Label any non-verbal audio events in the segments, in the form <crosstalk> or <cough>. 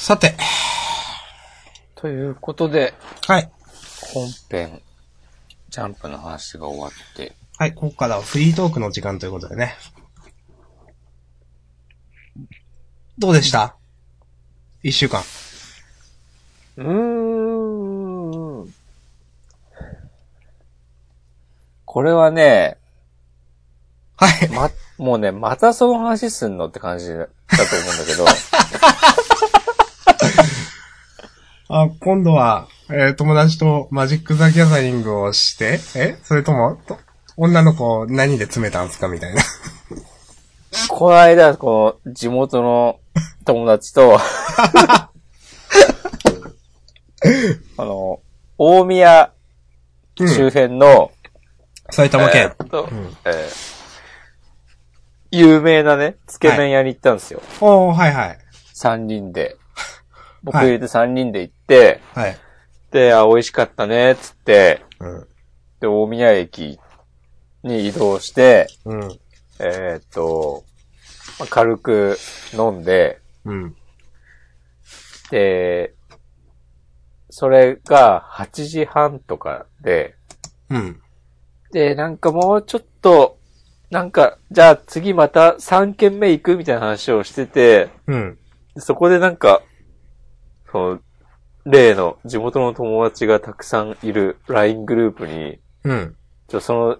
さて。ということで、はい。本編、ジャンプの話が終わって、はい、ここからはフリートークの時間ということでね。どうでした？一週間。うーん。これはね、はい。ま、もうね、またその話すんのって感じだと思うんだけど、<laughs> あ、今度は、えー友達とマジック・ザ・ギャザリングをして、え？それとも、と女の子何で詰めたんすかみたいな。この間、この地元の友達と、<laughs> あの、大宮周辺の、埼玉県。えーっとんえー有名なね、つけ麺屋に行ったんですよ。おー、はいはい。三人で。僕はい入れて三人で行って、はい。で、あ、美味しかったね、つって、うん。で、大宮駅に移動して、うん。えーっと、まあ軽く飲んで、うん。で、それが8時半とかで、うん。で、なんかもうちょっと、なんか、じゃあ次また3軒目行くみたいな話をしてて、うん。そこでなんか、その、例の地元の友達がたくさんいる LINE グループに、うん。ちょ、その、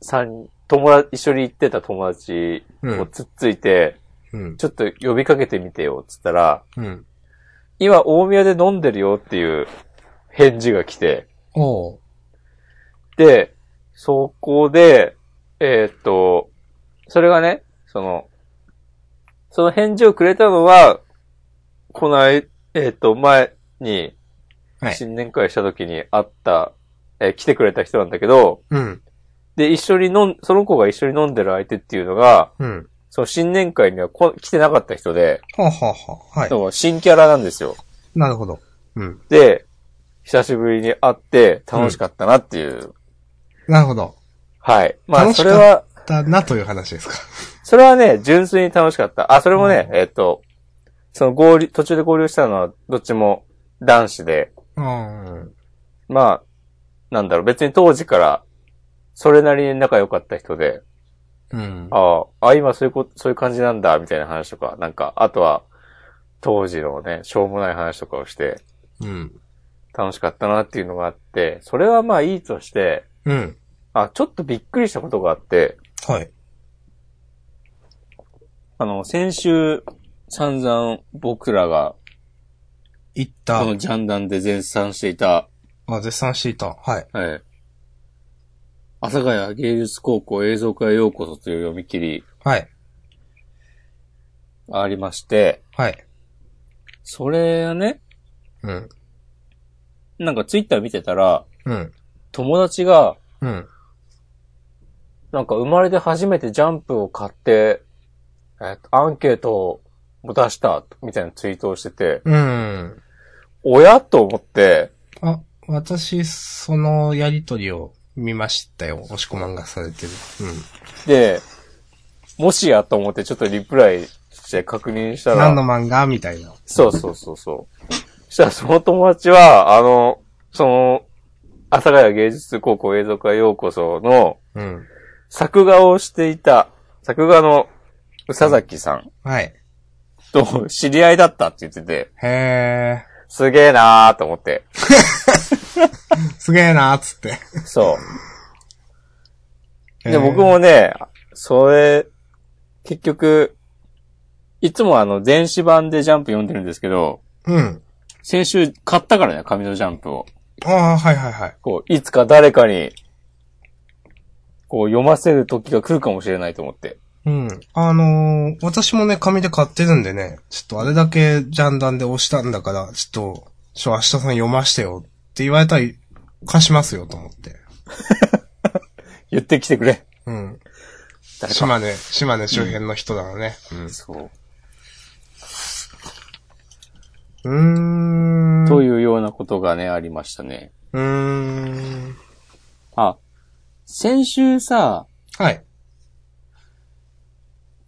三、友達、一緒に行ってた友達をつっついて、うん。ちょっと呼びかけてみてよ、つったら、うん。今大宮で飲んでるよっていう返事が来て、おー。で、そこで、えーっと、それがね、その、その返事をくれたのは、この間、えーっと、前に、はい新年会した時に会った、えー来てくれた人なんだけど、うん。で、一緒に飲ん、その子が一緒に飲んでる相手っていうのが、うん。その新年会にはこ来てなかった人で、はあ、はあはあ、はい。そう新キャラなんですよ。なるほど。うん。で、久しぶりに会って楽しかったなっていう。なるほど。はい。まあ、楽しかっそれは、だなという話ですか。それはね、純粋に楽しかった。あ、それもね、えっと、その合流、途中で合流したのは、どっちも男子で、うん。まあ、なんだろう、別に当時から、それなりに仲良かった人で、うん。ああ、あ、今そういうこ、そういう感じなんだ、みたいな話とか、なんか、あとは、当時のね、しょうもない話とかをして、うん。楽しかったなっていうのがあって、それはまあいいとして、うん。あ、ちょっとびっくりしたことがあって、はい。あの、先週、散々僕らが、行ったこ。のジャンダンで絶賛していた、あ、絶賛していた。はい。はい。阿佐ヶ谷芸術高校映像科へようこそという読み切りはい。がありまして、はい。それね、うん。なんかツイッター見てたら、うん。友達が、うん。なんか生まれて初めてジャンプを買って、えっと、アンケートを出した、みたいなツイートをしてて、うん。親と思って、あ、私、そのやりとりを見ましたよ。押し込まんがされてる。で、もしやと思ってちょっとリプライして確認したうん。ら、何の漫画？みたいな。そうそうそうそう。そしたらその友達は、あの、その、阿佐ヶ谷芸術高校映像科へようこそのうん。作画をしていた、作画の宇佐崎さんはい。と知り合いだったって言ってて、へすげえなーと思って。ー。<laughs> すげえなーっつって。そう。で、僕もね、それ、結局、いつもあの、電子版でジャンプ読んでるんですけど、うん。先週買ったからね、紙のジャンプを。ああ、はいはいはい。こう、いつか誰かに、こう、読ませる時が来るかもしれないと思って。うん。あのー私もね、紙で買ってるんでね、ちょっとあれだけジャンダンで押したんだから、ちょっと、ちょ、明日さん読ましてよって言われたら、貸しますよと思って。<laughs> 言ってきてくれ。うん。誰か。島根、島根周辺の人だからね。そう。うん。うーん。というようなことがね、ありましたね。うーん。あ、先週さ、はい。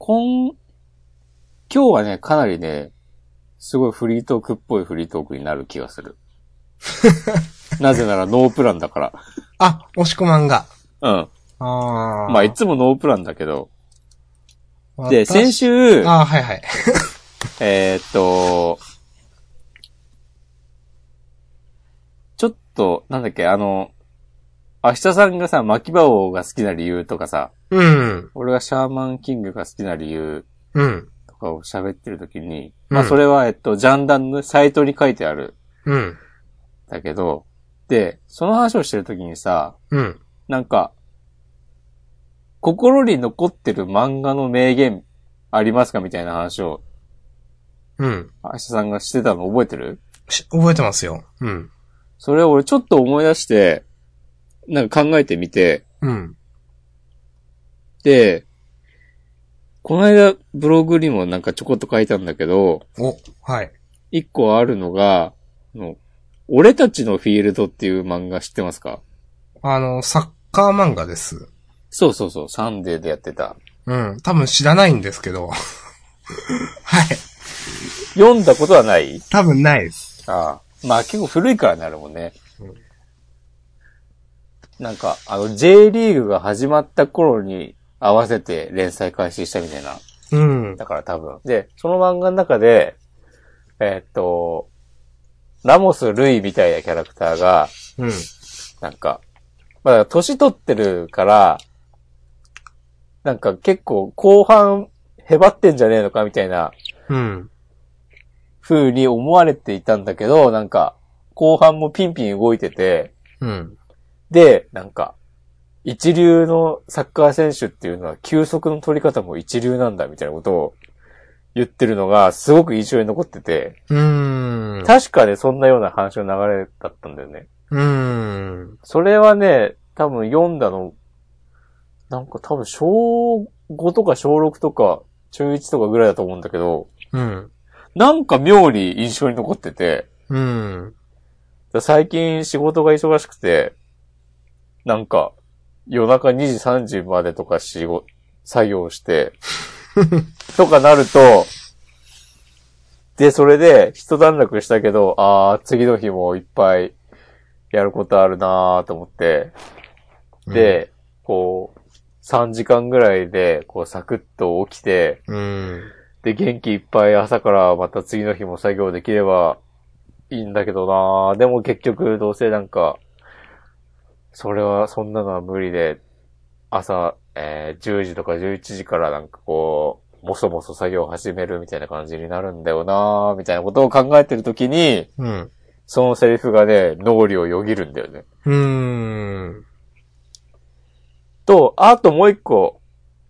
今、今日はね、かなりね、すごいフリートークっぽいフリートークになる気がする。<laughs> なぜならノープランだから。あ、押し込まんが。うん。ああ。まあ、いつもノープランだけど。で、私？先週、ああ、はいはい。<laughs> えーっと、ちょっと、なんだっけ、あの、明日さんがさ、牧場王が好きな理由とかさ、うん。俺がシャーマンキングが好きな理由うん。とかを喋ってる時に、うんまあそれは、えっと、ジャンダンのサイトに書いてある、うん。だけど、で、その話をしてる時にさ、うん。なんか、心に残ってる漫画の名言ありますかみたいな話を、うん。明日さんがしてたの覚えてる？し覚えてますよ。うん。それを俺ちょっと思い出して、なんか考えてみて、うん。で、この間ブログにもなんかちょこっと書いたんだけど、お、はい。一個あるのが、あの俺たちのフィールドっていう漫画知ってますか？あの、サッカー漫画です。そうそうそう、サンデーでやってた。うん。多分知らないんですけど。<laughs> はい。読んだことはない？多分ないです。ああ。まあ結構古いからなるもんね。うんなんか、あの、J リーグが始まった頃に合わせて連載開始したみたいな。うん。だから多分。で、その漫画の中で、えーっと、ラモス・ルイみたいなキャラクターが、うん。なんか、まあ、年取ってるから、なんか結構後半へばってんじゃねえのかみたいなうん。風に思われていたんだけど、なんか、後半もピンピン動いてて、うん。で、なんか、一流のサッカー選手っていうのは休息の取り方も一流なんだみたいなことを言ってるのがすごく印象に残ってて、うーん。確かね、そんなような話の流れだったんだよね。うーん。それはね、多分読んだの、なんか多分小5とか小6とか中1とかぐらいだと思うんだけど、うん。なんか妙に印象に残ってて、うん。最近仕事が忙しくて、なんか夜中2時3時までとか仕事、作業して、<laughs> とかなると、で、それで一段落したけど、ああ、次の日もいっぱいやることあるなーと思って、で、こう、3時間ぐらいで、こう、サクッと起きて、うん。で、元気いっぱい朝からまた次の日も作業できればいいんだけどなでも結局どうせなんか、それは、そんなのは無理で、朝、えー10時とか11時からなんかこう、もそもそ作業を始めるみたいな感じになるんだよなみたいなことを考えてるときに、うん。そのセリフがね、脳裏をよぎるんだよね。うーん。と、あともう一個、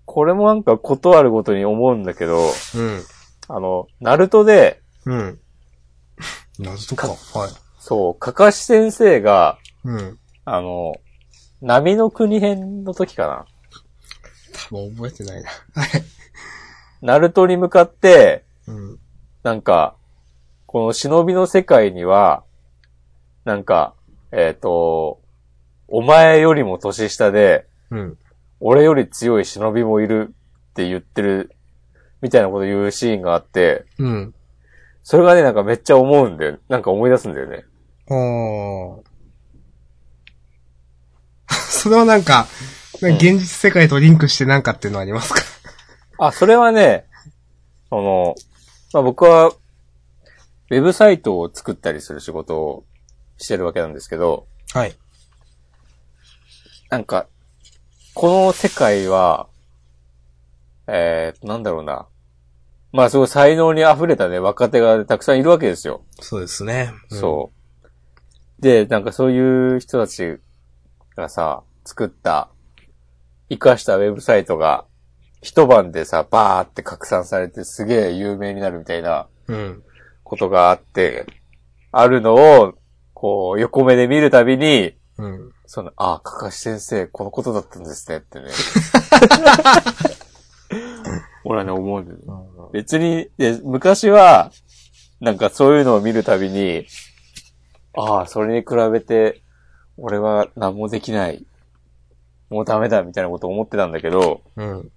これもなんかことあるごとに思うんだけど、うん。あの、ナルトで、うん。<laughs> 謎とか。はい。そう、かかし先生が、うん。あの、波の国編の時かな。多分覚えてないな。はい。ナルトに向かって、うん。なんか、この忍びの世界には、なんか、えっ、と、お前よりも年下で、うん。俺より強い忍びもいるって言ってる、みたいなこと言うシーンがあって、うん。それがね、なんかめっちゃ思うんだよ。なんか思い出すんだよね。おー。<laughs> それはなんか、なんか現実世界とリンクしてなんかっていうのありますか？あ、それはね、その、まあ、僕は、ウェブサイトを作ったりする仕事をしてるわけなんですけど、はい。なんか、この世界は、えー、なんだろうな。まあ、すごい才能に溢れたね、若手がたくさんいるわけですよ。そうですね。そう。で、なんかそういう人たちがさ、作った、活かしたウェブサイトが、一晩でさ、バーって拡散されてすげえ有名になるみたいなうん。うん。ことがあって、あるのを、こう、横目で見るたびに、うん。その、あ、かかし先生、このことだったんですねってね。俺はね、思うん。別に、で、昔は、なんかそういうのを見るたびに、ああ、それに比べて、俺は何もできない。もうダメだ、みたいなことを思ってたんだけど、うん。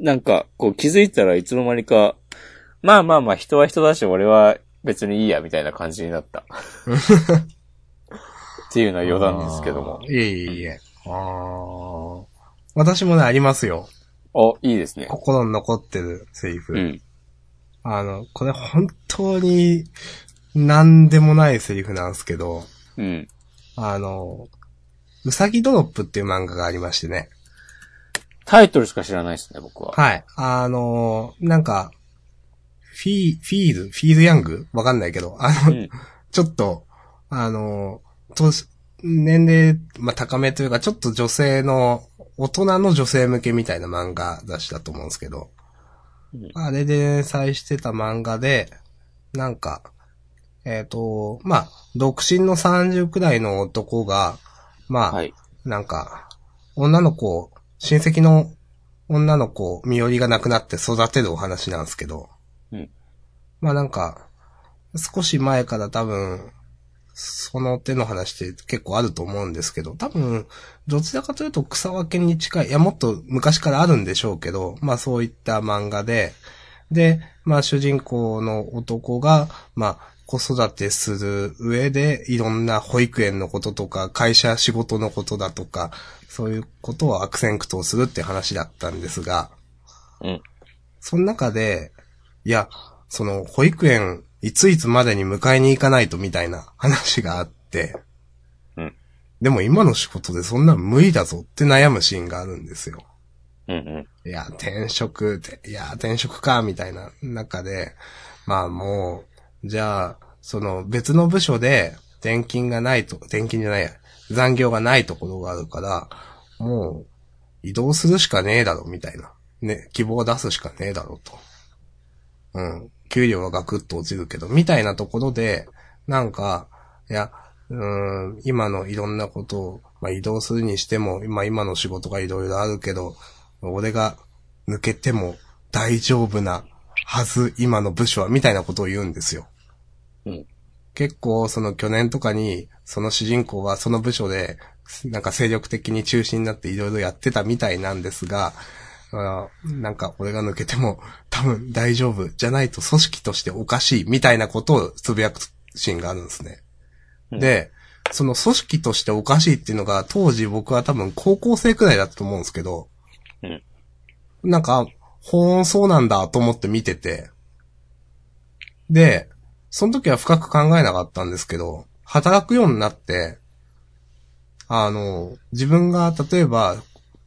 なんか、こう気づいたらいつの間にか、まあまあまあ、人は人だし、俺は別にいいや、みたいな感じになった。<laughs> っていうのは余談ですけども。いえいえいえ。あー私もね、ありますよ。お、いいですね。心に残ってるセリフ。うん。あの、これ本当に、なんでもないセリフなんですけど、うん。あの、うさぎドロップっていう漫画がありましてね。タイトルしか知らないですね、僕は。はい。あの、なんか、フィー、フィール、フィールヤング？わかんないけど、あの、うん。ちょっと、あの、年、年齢、まあ、高めというか、ちょっと女性の、大人の女性向けみたいな漫画雑誌だと思うんですけど、うんあれで連載してた漫画で、なんか、えっ、と、まあ、独身の30くらいの男が、まあ、はい。なんか、女の子、親戚の女の子、身寄りがなくなって育てるお話なんですけど、うんまあなんか、少し前から多分、その手の話って結構あると思うんですけど、多分、どちらかというと草分けに近い、いやもっと昔からあるんでしょうけど、まあそういった漫画で、で、まあ主人公の男が、まあ子育てする上でいろんな保育園のこととか、会社仕事のことだとか、そういうことを悪戦苦闘するって話だったんですが、うん。その中で、いや、その保育園いついつまでに迎えに行かないとみたいな話があって、うん。でも今の仕事でそんな無理だぞって悩むシーンがあるんですよ。うんうん。いや、転職って、いや、転職か、みたいな中で、まあもう、じゃあ、その別の部署で転勤がないと、転勤じゃないや、残業がないところがあるから、もう、移動するしかねえだろ、みたいな。ね、希望を出すしかねえだろと。うん。給料はガクッと落ちるけど、みたいなところで、なんか、いや、うん、今のいろんなことを、まあ、移動するにしても、今、今の仕事がいろいろあるけど、俺が抜けても大丈夫なはず、今の部署は、みたいなことを言うんですよ。うん。結構、その去年とかに、その主人公はその部署で、なんか精力的に中心になっていろいろやってたみたいなんですが、なんか俺が抜けても多分大丈夫じゃないと組織としておかしいみたいなことをつぶやくシーンがあるんですね。うんで、その組織としておかしいっていうのが当時僕は多分高校生くらいだったと思うんですけど、うんなんか、ほーんそうなんだと思って見てて、で、その時は深く考えなかったんですけど、働くようになって、あの、自分が例えば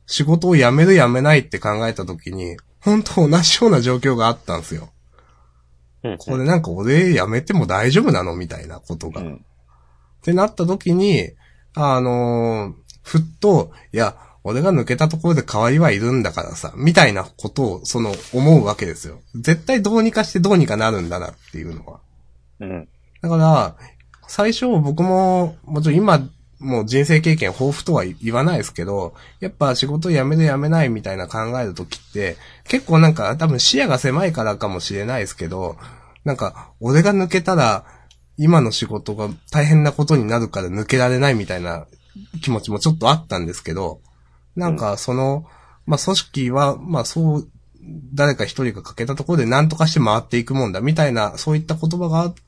仕事を辞める辞めないって考えた時に、本当同じような状況があったんですよ。うん。これなんか俺辞めても大丈夫なのみたいなことが。っうん。てなった時に、あのーふっと、いや、俺が抜けたところで代わりはいるんだからさ、みたいなことを、その、思うわけですよ。絶対どうにかしてどうにかなるんだなっていうのは。うん。だから、最初僕も、もちろん今、もう人生経験豊富とは言わないですけど、やっぱ仕事辞める辞めないみたいな考えるときって、結構なんか多分視野が狭いからかもしれないですけど、なんか、俺が抜けたら、今の仕事が大変なことになるから抜けられないみたいな気持ちもちょっとあったんですけど、なんかその、まあ組織は、まあそう、誰か一人が欠けたところで何とかして回っていくもんだみたいな、そういった言葉があって、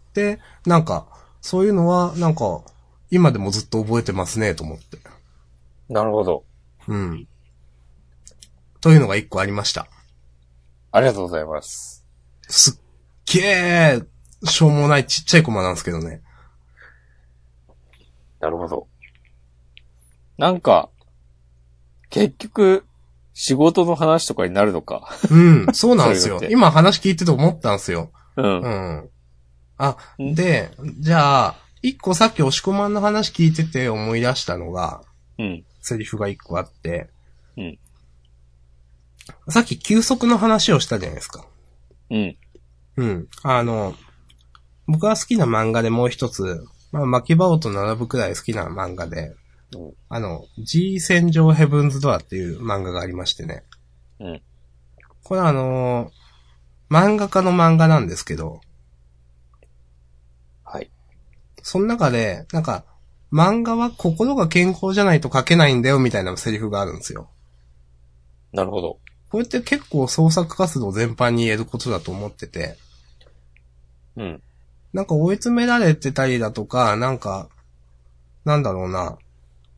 なんか、そういうのは、なんか、今でもずっと覚えてますね、と思って。なるほど。うん。というのが一個ありました。ありがとうございます。すっげえ、しょうもないちっちゃいコマなんですけどね。なるほど。なんか、結局、仕事の話とかになるのか。うん、そうなんですよ今話聞いてて思ったんですよ。う。うんん。あ、んで、じゃあ、一個さっき押し込まんの話聞いてて思い出したのが、うん。セリフが一個あって、うん。さっき休息の話をしたじゃないですか。うん。うん。あの、僕が好きな漫画でもう一つ、まあ、巻き場王と並ぶくらい好きな漫画で、うんあの、G 戦場ヘブンズドアっていう漫画がありましてね。うん。これはあの漫画家の漫画なんですけど、はい。その中で、なんか、漫画は心が健康じゃないと書けないんだよみたいなセリフがあるんですよ。なるほど。これって結構創作活動全般に言えることだと思ってて、うん。なんか追い詰められてたりだとか、なんか、なんだろうな。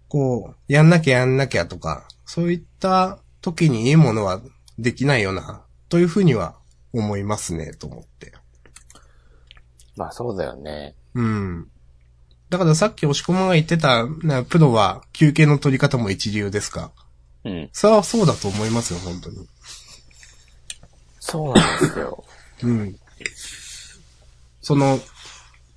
こう、やんなきゃやんなきゃとか、そういった時にいいものはできないよな、というふうには思いますね、と思って。まあそうだよね。うん。だからさっき押し込まが言ってた、なプロは休憩の取り方も一流ですか？うん。それはそうだと思いますよ、本当に。そうなんですよ。<coughs> うん。その、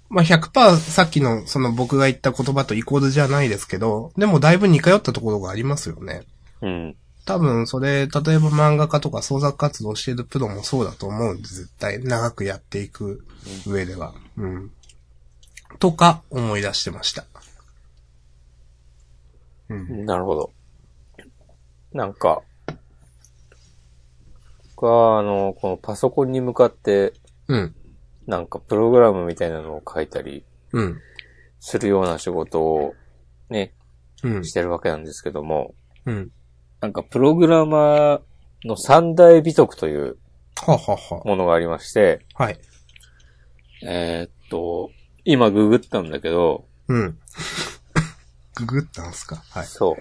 まあ、100%さっきのその僕が言った言葉とイコールじゃないですけど、でもだいぶ似通ったところがありますよね。うん。多分それ、例えば漫画家とか創作活動しているプロもそうだと思うんで、絶対長くやっていく上では。うん。とか思い出してました。うん。なるほど。なんか、僕は、あの、このパソコンに向かって、うん。なんかプログラムみたいなのを書いたりうん。するような仕事をね、うん。してるわけなんですけども、うん。なんかプログラマーの三大美徳というははは。ものがありまして、はい。えーっと、今ググったんだけど、うん。ググったんすか？はい。そう。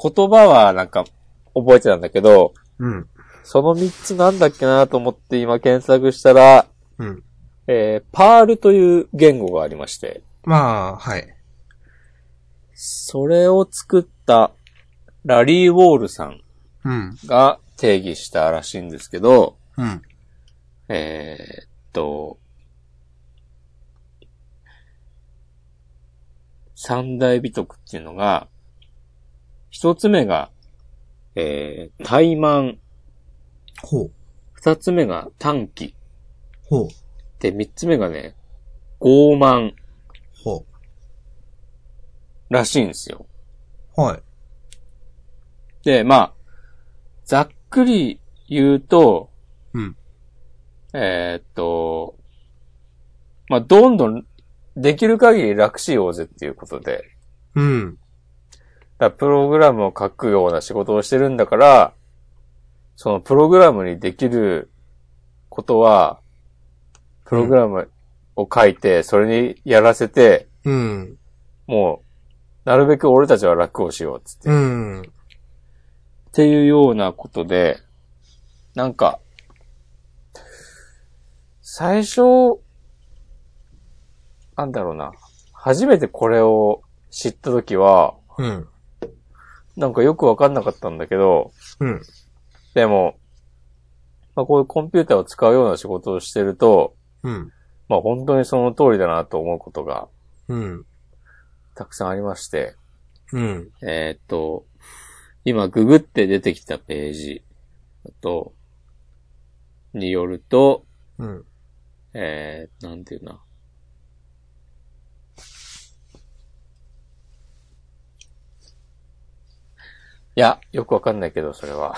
言葉はなんか覚えてたんだけど、うん。その三つなんだっけなと思って今検索したら、うん。えー、パールという言語がありまして、まあ、はい。それを作ったラリー・ウォールさんうん。が定義したらしいんですけど、うん。えーっと、三大美徳っていうのが、一つ目が、えー、怠慢。ほう。二つ目が短気。ほう。で、三つ目がね、傲慢ほらしいんですよ。う。はい。で、まあ、ざっくり言うと、うん。えーっと、まあ、どんどんできる限り楽しようぜっていうことで、うん。だプログラムを書くような仕事をしてるんだから、そのプログラムにできることは、プログラムを書いて、それにやらせて、うん。もう、なるべく俺たちは楽をしようっつって。うっん。ていうようなことで、なんか、最初、なんだろうな。初めてこれを知ったときは、うん。なんかよくわかんなかったんだけど、うん。でも、まあこういうコンピューターを使うような仕事をしてると、うん。まあ本当にその通りだなと思うことがうん。たくさんありまして、うん。えーっと、今ググって出てきたページだと、によると、うん。えー、なんていうな。いや、よくわかんないけど、それは。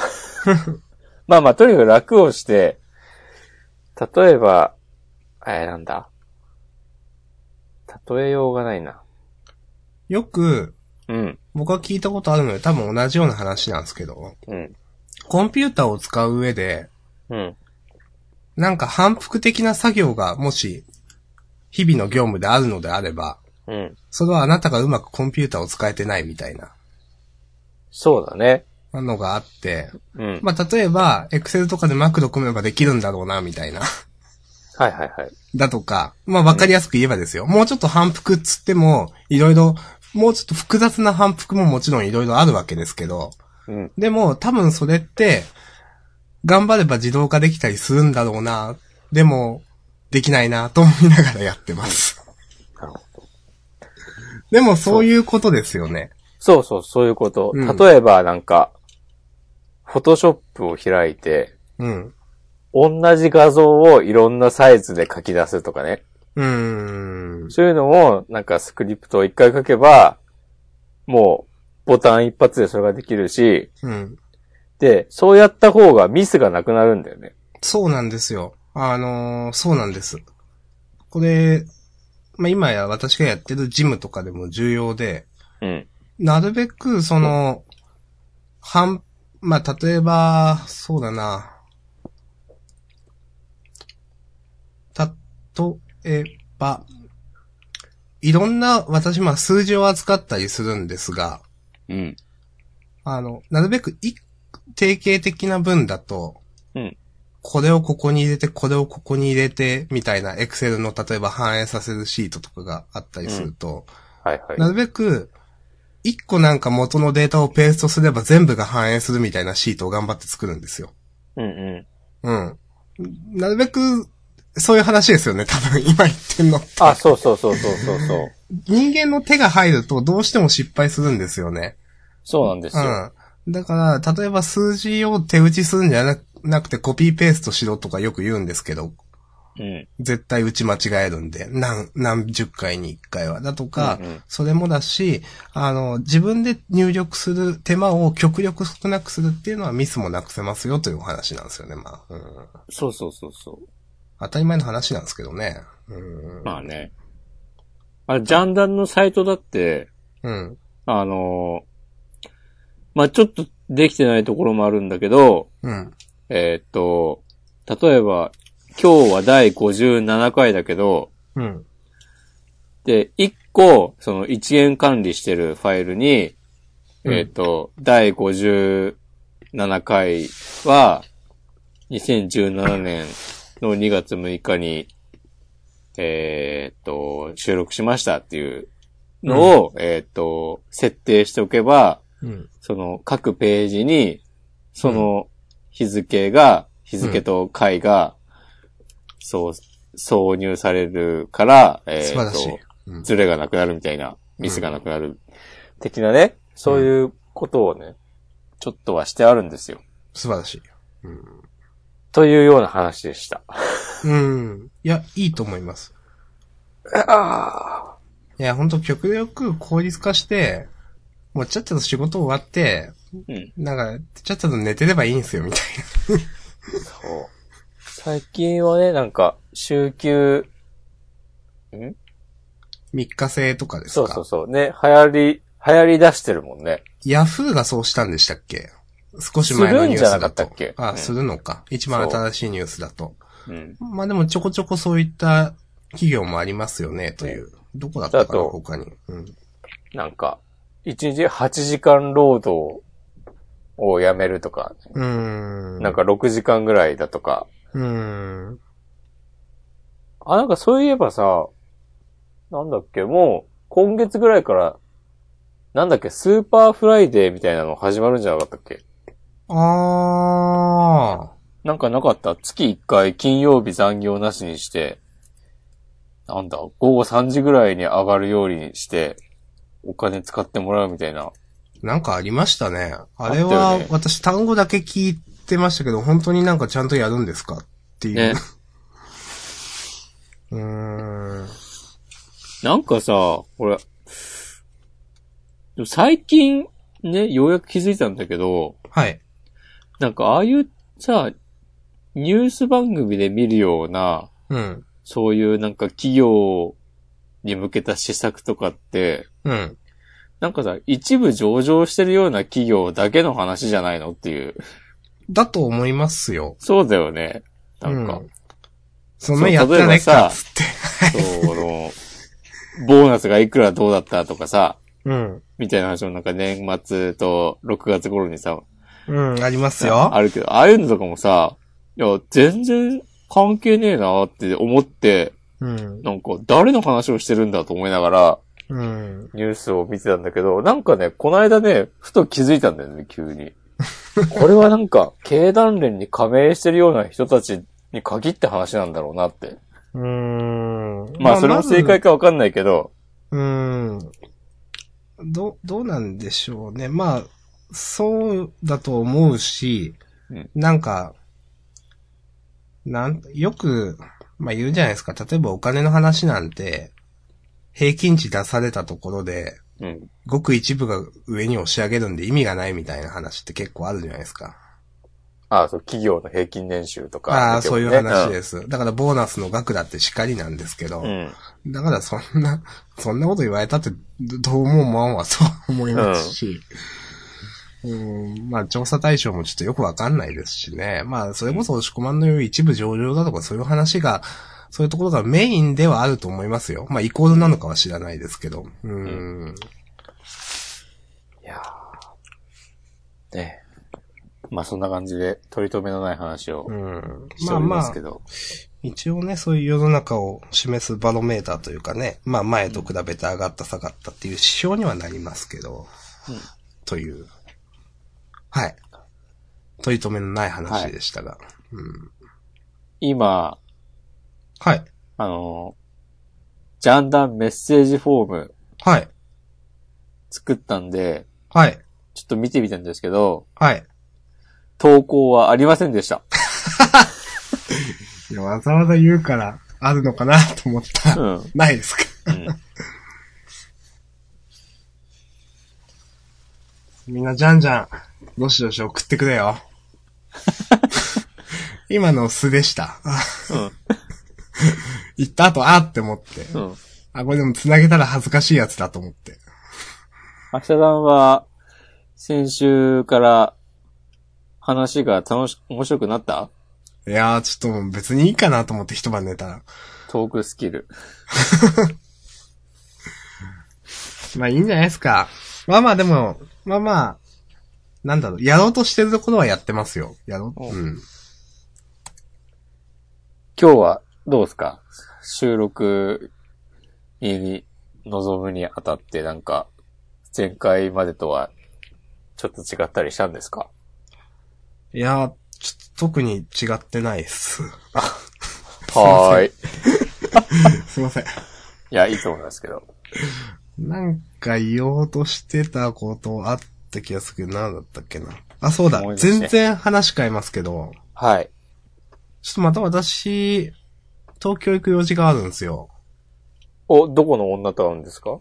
<laughs> まあまあ、とにかく楽をして、例えば、えー、なんだ？例えようがないな。よく、うん、僕は聞いたことあるので多分同じような話なんですけど、うん、コンピューターを使う上で、うん、なんか反復的な作業がもし、日々の業務であるのであれば、うん。それはあなたがうまくコンピューターを使えてないみたいなそうだね。のがあって、うん。まあ、例えば、エクセルとかでマクロ組めばできるんだろうな、みたいな。はいはいはい。だとか、まあ、わかりやすく言えばですよ。もうちょっと反復っつっても、いろいろ、もうちょっと複雑な反復ももちろんいろいろあるわけですけど、うん。でも、多分それって、頑張れば自動化できたりするんだろうな。でも、できないなと思いながらやってます。なるほど。でも、そういうことですよね。そうそう、そういうこと。うん例えば、なんか、フォトショップを開いて、うん。同じ画像をいろんなサイズで書き出すとかね。うーん。そういうのを、なんかスクリプトを一回書けば、もう、ボタン一発でそれができるし、うん。で、そうやった方がミスがなくなるんだよね。そうなんですよ。あのーそうなんです。これ、まあ、今や私がやってるジムとかでも重要で、うん。なるべく、その、半、まあ、例えば、そうだな。例えば、いろんな、私、まあ、数字を扱ったりするんですが、うん。あの、なるべく一、定型的な文だと、うんこれをここに入れて、これをここに入れて、みたいな、エクセルの例えば反映させるシートとかがあったりすると、はいはい。なるべく、一個なんか元のデータをペーストすれば全部が反映するみたいなシートを頑張って作るんですよ。うんううん。なるべく、そういう話ですよね、多分今言ってんの。ん。あ、そうそうそうそうそうそう。人間の手が入るとどうしても失敗するんですよね。そうなんですよ。うん。だから、例えば数字を手打ちするんじゃななくてコピーペーストしろとかよく言うんですけど、うん。絶対打ち間違えるんで、何、何十回に一回は。だとか、うんうんそれもだし、あの、自分で入力する手間を極力少なくするっていうのはミスもなくせますよというお話なんですよね、まあ。うん、そうそうそうそう。当たり前の話なんですけどね。うん。まあね。あれ、ジャンダンのサイトだって、うん。あのーまあちょっとできてないところもあるんだけど、うん。えーっと、例えば、今日は第57回だけど、うん。で、1個、その一元管理してるファイルに、うんえーっと、第57回は、2017年の2月6日に、えーっと、収録しましたっていうのを、えーっと、設定しておけば、うん。その各ページに、その日付が、日付と回が、そう、挿入されるから、えー素晴らしいズレがなくなるみたいな、ミスがなくなる、的なね、そういうことをね、ちょっとはしてあるんですよ。素晴らしい。というような話でした。うん。いや、いいと思います。あいや、ほんと極力効率化して、もうちゃっちゃと仕事終わって、うん。なんか、ちゃっちゃと寝てればいいんすよ、みたいそう。最近はね、なんか、週休、ん？な。3日制とかですか？そうそうそう。ね、流行り、流行り出してるもんね。ヤフーがそうしたんでしたっけ？少し前のニュースだと。するんじゃなかったっけ？あ、うんするのか。一番新しいニュースだと。うん。まあでもちょこちょこそういった企業もありますよね、という。どこだったかな、他に。うん。なんか、1日8時間労働をやめるとか、うーん。なんか6時間ぐらいだとか。うーん。あ、なんかそういえばさ、なんだっけ、もう、今月ぐらいから、なんだっけ、スーパーフライデーみたいなの始まるんじゃなかったっけ？あなんかなかった？月1回金曜日残業なしにして、なんだ、午後3時ぐらいに上がるようにして、お金使ってもらうみたいな。ー。なんかありましたね。あれは、私単語だけ聞いてましたけど、本当になんかちゃんとやるんですかっていう。ね。<laughs> うーん。なんかさ、俺、最近ね、ようやく気づいたんだけど、はい。なんかああいうさ、ニュース番組で見るような、うん。そういうなんか企業に向けた施策とかって、うん。なんかさ、一部上場してるような企業だけの話じゃないのっていう。だと思いますよ。そうだよね。なんか、うんそんなやってないか、つって。そう、あの、ボーナスがいくらどうだったとかさ、うん。みたいな話もなんか年末と6月頃にさ、うん、ありますよ。あるけど、ああいうのとかもさ、いや、全然関係ねえなって思って、うん。なんか誰の話をしてるんだと思いながら、うん。ニュースを見てたんだけど、なんかね、この間ね、ふと気づいたんだよね、急に。<laughs> これはなんか、経団連に加盟してるような人たちに限って話なんだろうなって。うーん。まあ、それも正解かわかんないけど、うーん。ど、どうなんでしょうね。まあ、そうだと思うし、うんなんか、なん、よく、まあ言うじゃないですか。例えばお金の話なんて、平均値出されたところで、うん。ごく一部が上に押し上げるんで意味がないみたいな話って結構あるじゃないですか。ああ、そう、企業の平均年収とか、ああ、そういう話す。です。だからボーナスの額だってしかりなんですけど、うん。だからそんな、そんなこと言われたって、どどうも思わんわとは思いますし、うん、まあ調査対象もちょっとよくわかんないですしね。まあそれこそ押し込まんのよう一部上場だとかそういう話がそういうところがメインではあると思いますよ。まあ、イコールなのかは知らないですけど。うーん。いやー。ねまあそんな感じで、取り留めのない話をうん。しておりまあまあますけど。一応ね、そういう世の中を示すバロメーターというかね、まあ前と比べて上がった下がったっていう指標にはなりますけど、うんという。はい。取り留めのない話でしたが。うん。今、はい。あのー、ジャンダンメッセージフォームはい。作ったんで、はい。ちょっと見てみたんですけど、はい。投稿はありませんでした。<laughs> いや、わざわざ言うから、あるのかなと思った。うん。ないですか？うん。みんなじゃんじゃん、どしどし送ってくれよ。<laughs> 今の素でした。うん。<laughs> 言った後、あーって思って。うん。あ、これでも繋げたら恥ずかしいやつだと思って。明日さんは、先週から話が楽し、面白くなった？いやー、ちょっと別にいいかなと思って一晩寝たら。トークスキル。<laughs> まあいいんじゃないですか。まあまあでも、まあまあ、なんだろう、やろうとしてるところはやってますよ。やろう。おうん。今日はどうですか？収録に臨むにあたってなんか、前回までとはちょっと違ったりしたんですか？いやー、ちょっと特に違ってないっす。<laughs> はーい。<laughs> すいません。いや、いいと思いますけど。なんか言おうとしてたことあった気がするけど、なんだったっけな。あ、そうだ全然話変えますけど、はい。ちょっとまた私、東京行く用事があるんですよ。お、どこの女と会うんですか？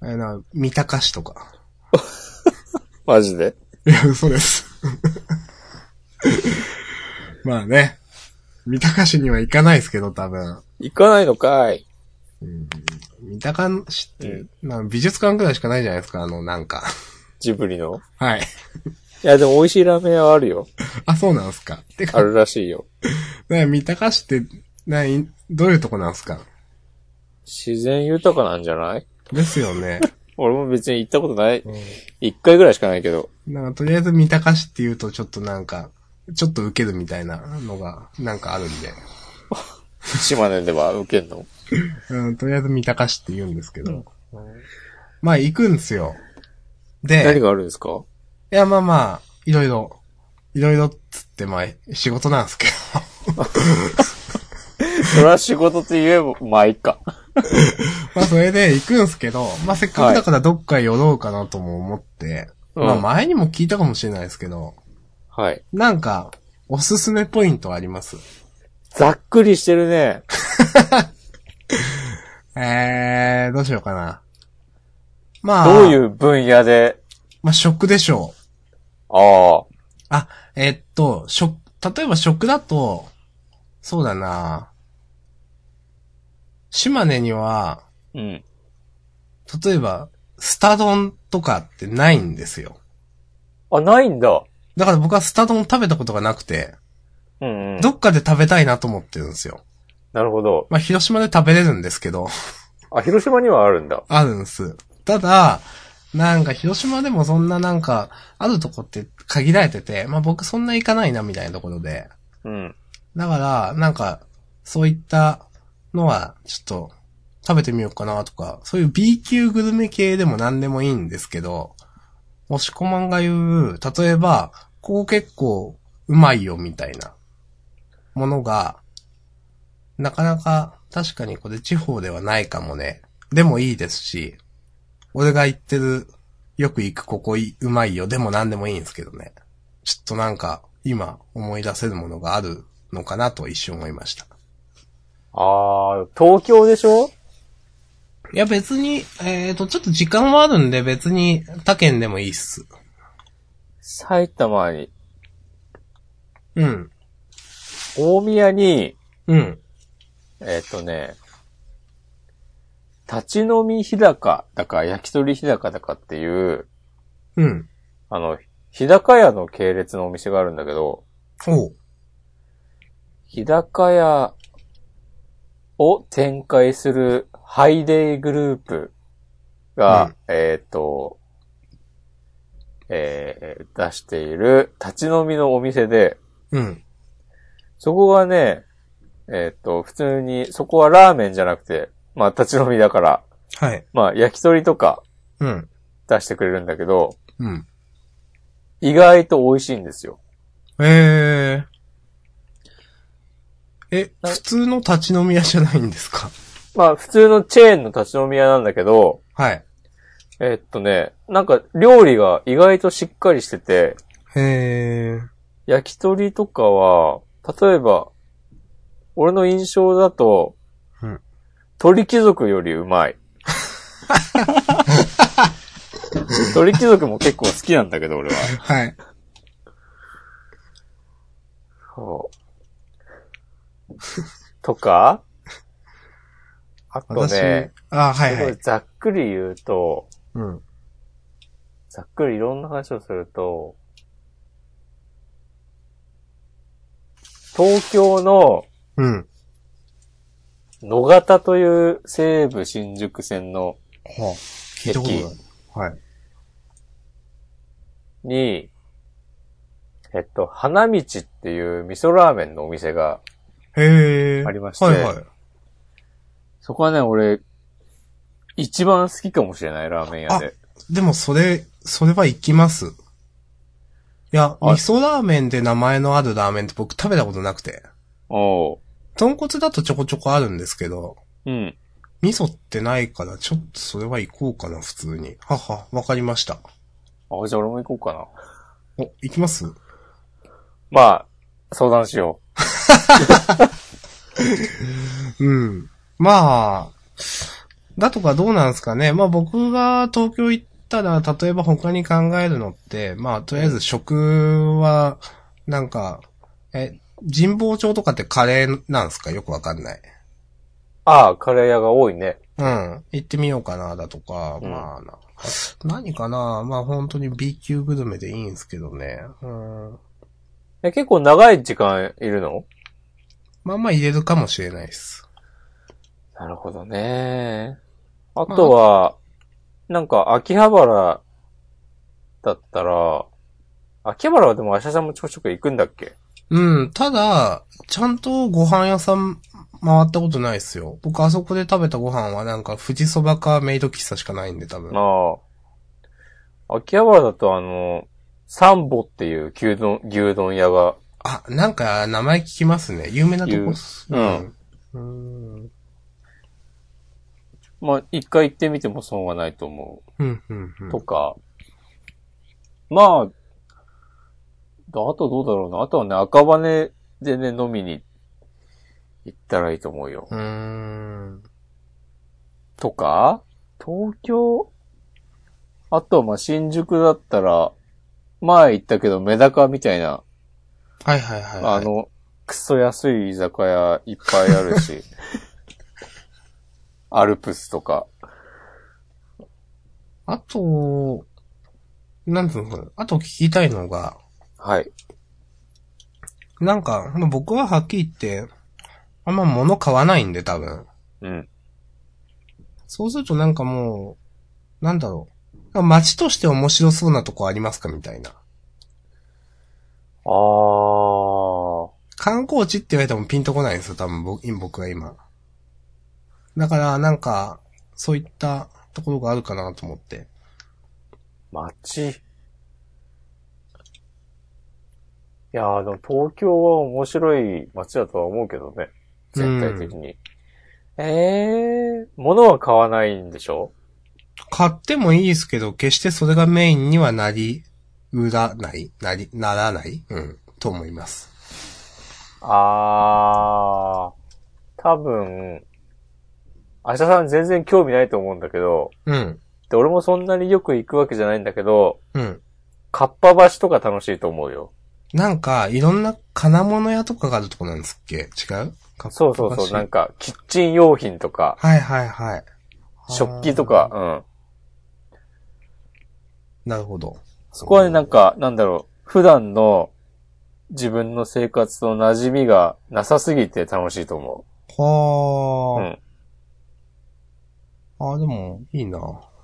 あれな、三鷹市とか。<laughs> マジで？いや、嘘です。<laughs> まあね。三鷹市には行かないですけど、多分。行かないのかい三鷹市って、なんか美術館くらいしかないじゃないですか、あの、なんか。ジブリの？はい。いや、でも美味しいラーメン屋はあるよ。あ、そうなんですか。てか、あるらしいよ。ね三鷹市って、なに、どういうとこなんですか？自然豊かなんじゃない？ですよね。<laughs> 俺も別に行ったことない。う一回ぐらいしかないけど。ん。なんか、とりあえず三鷹市って言うと、ちょっとなんか、ちょっと受けるみたいなのが、なんかあるんで。<laughs> 島根では受けんの？<laughs> うん、とりあえず三鷹市って言うんですけど。まあ、行くんですよ。で、何があるんですか？いや、まあまあ、いろいろ、いろいろっつって、まあ、仕事なんですけど。それは仕事って言えば、まあいいか。<laughs> まあ、それで行くんすけど、まあ、せっかくだからどっか寄ろうかなとも思って、うんまあ、前にも聞いたかもしれないですけど、はい。なんか、おすすめポイントあります？ざっくりしてるね。<laughs> えー、どうしようかな。まあ、どういう分野で、まあ、食でしょう。ああ、あ、えっと、食、例えば食だと、そうだな島根には、うん。例えば、スタ丼とかってないんですよ。あ、ないんだ。だから僕はスタ丼食べたことがなくて、うんうん。どっかで食べたいなと思ってるんですよ。なるほど。まあ、広島で食べれるんですけど、あ、広島にはあるんだ。<laughs> あるんです。ただ、なんか広島でもそんななんか、あるとこって限られてて、まあ僕そんな行かないなみたいなところで、うん。だから、なんか、そういったのは、ちょっと、食べてみようかなとか、そういう B 級グルメ系でも何でもいいんですけど、押し込まんが言う、例えば、ここ結構うまいよみたいなものが、なかなか確かにこれ地方ではないかもね。でもいいですし、俺が言ってる、よく行くここうまいよ。でも何でもいいんですけどね。ちょっとなんか、今思い出せるものがあるのかなと一瞬思いました。ああ、東京でしょ？いや別に、えっ、と、ちょっと時間はあるんで別に他県でもいいっす。埼玉に、うん。大宮に、うん。えっ、とね、立ち飲み日高だか焼き鳥日高だかっていう、うん。あの、日高屋の系列のお店があるんだけど、おう。日高屋を展開するハイデイグループが、えっ、と、えー出している立ち飲みのお店で、うん。そこがね、えっ、と、普通に、そこはラーメンじゃなくて、まあ立ち飲みだから、はい。まあ焼き鳥とかうん。出してくれるんだけど、うん。意外と美味しいんですよ。えー。え、な普通の立ち飲み屋じゃないんですか？まあ普通のチェーンの立ち飲み屋なんだけど、はい。えっとね、なんか料理が意外としっかりしてて、へー。焼き鳥とかは、例えば、俺の印象だと、うん鳥貴族よりうまい。<laughs> 鳥貴族も結構好きなんだけど、俺は。はい。そう。<laughs> とかあと私、ね、あ、はいはい。ざっくり言うと、うん。ざっくりいろんな話をすると、東京のうん。野方という西武新宿線のはあ、聞いたことない。はい。に、えっと、花道っていう味噌ラーメンのお店が、へー。ありましてはいはい。そこはね、俺、一番好きかもしれない、ラーメン屋で。でもそれ、それは行きます。いや、あ味噌ラーメンで名前のあるラーメンって僕食べたことなくて。おう。豚骨だとちょこちょこあるんですけど、うん。味噌ってないから、ちょっとそれは行こうかな、普通に。はは、わかりました。あ、じゃあ俺も行こうかな。お、行きます？まあ、相談しよう <laughs> ん。まあ、だとかどうなんですかね。まあ僕が東京行ったら、例えば他に考えるのって、まあとりあえず食は、なんか、え、神保町とかってカレーなんですか？よくわかんない。う。ああ、カレー屋が多いね。うん。行ってみようかな、だとか、うんまあな。何かなまあ本当に B 級グルメでいいんですけどね。うん。え、結構長い時間いるの？まあまあ入れるかもしれないです。なるほどね。あとは、なんか、秋葉原だったら、秋葉原はでも、あしゃさんもちょくちょく行くんだっけ？うん。ただ、ちゃんとご飯屋さん回ったことないですよ。僕あそこで食べたご飯はなんか富士そばかメイド喫茶しかないんで多分。ああ。秋葉原だとあの、サンボっていう牛丼、牛丼屋が、あ、なんか名前聞きますね。有名なとこっす。うん。うん。まあ、一回行ってみても損はないと思うん、うん、うう。んと。か、まあ、あとどうだろうな。あとはね、赤羽でね、飲みに行ったらいいと思うよ。うーん。とか、東京？あとはまあ新宿だったら、前行ったけどメダカみたいな、はいはいはい、はい。あの、クソ安い居酒屋いっぱいあるし、<laughs> アルプスとか。あと、なんつうのかな。あと聞きたいのが、はい。なんか、まあ僕ははっきり言って、あんま物買わないんで多分。うん。そうするとなんかもう、なんだろう。街として面白そうなとこありますかみたいな。あー。観光地って言われてもピンとこないんですよ、多分僕今僕は今。だから、なんか、そういったところがあるかなと思って。街。いやー、でも東京は面白い街だとは思うけどね。全体的に。えー、物は買わないんでしょ？買ってもいいですけど、決してそれがメインにはなり、うらないなり、ならないうん、と思います。あー、多分、明日さん全然興味ないと思うんだけど、うん、で、俺もそんなによく行くわけじゃないんだけど、うん。かっぱ橋とか楽しいと思うよ。なんか、いろんな金物屋とかがあるとこなんですっけ？違う？そうそうそう、なんか。か、キッチン用品とか、はいはいはい。食器とか、うん。なるほど。そこはね、なんか、なんだろう、普段の自分の生活と馴染みがなさすぎて楽しいと思はうん。あ。あ、でも、いいな。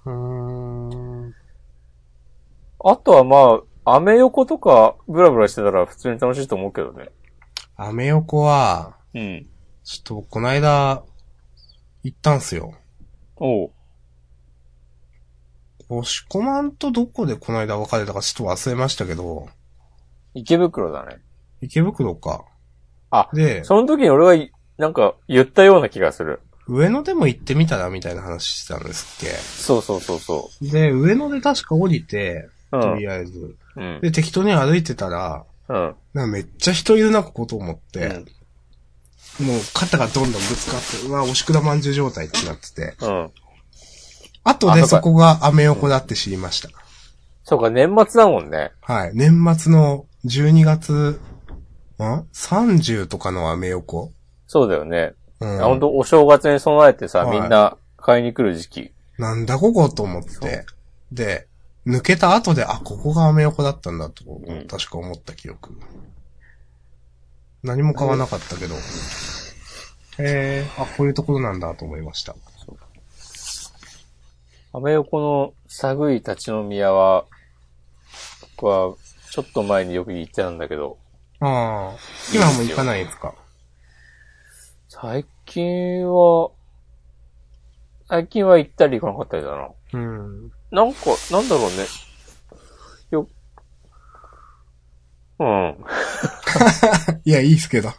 うーん。あとはまあ、アメ横とかブラブラしてたら普通に楽しいと思うけどね。アメ横は、うん。ちょっと、こないだ、行ったんすよ。おう。押し込まんとどこでこないだ別れたかちょっと忘れましたけど、池袋だね。池袋か。あ、で、その時に俺がい、なんか言ったような気がする。上野でも行ってみたらみたいな話してたんですっそうそうそうそけ。で、上野で確か降りて、う。うとん。りあえず。うん。で、適当に歩いてたら、うん。なめっちゃ人いるな、ここと思って、うん。もう肩がどんどんぶつかって、うわ、押しくまんじゅう状態ってなってて、うん。後であそそこがアメ横だって知りました。そうか、年末だもんね。はい。年末の12月、ん ?30 とかのアメ横？そうだよね。うん。あ本当お正月に備えてさ、はいみんな買いに来る時期。なんだここと思って。で、抜けた後で、あ、ここがアメ横だったんだと、うん確か思った記憶。何も買わなかったけど。へえ、あ、こういうところなんだと思いました。アメ横の寒い立ち飲み屋は、僕は、ちょっと前によく行ってたんだけど、ああ、今も行かないんですか？最近は、最近は行ったり行かなかったりだな。うん。なんか、なんだろうね。よ、うん。うん。いや、いいっすけど。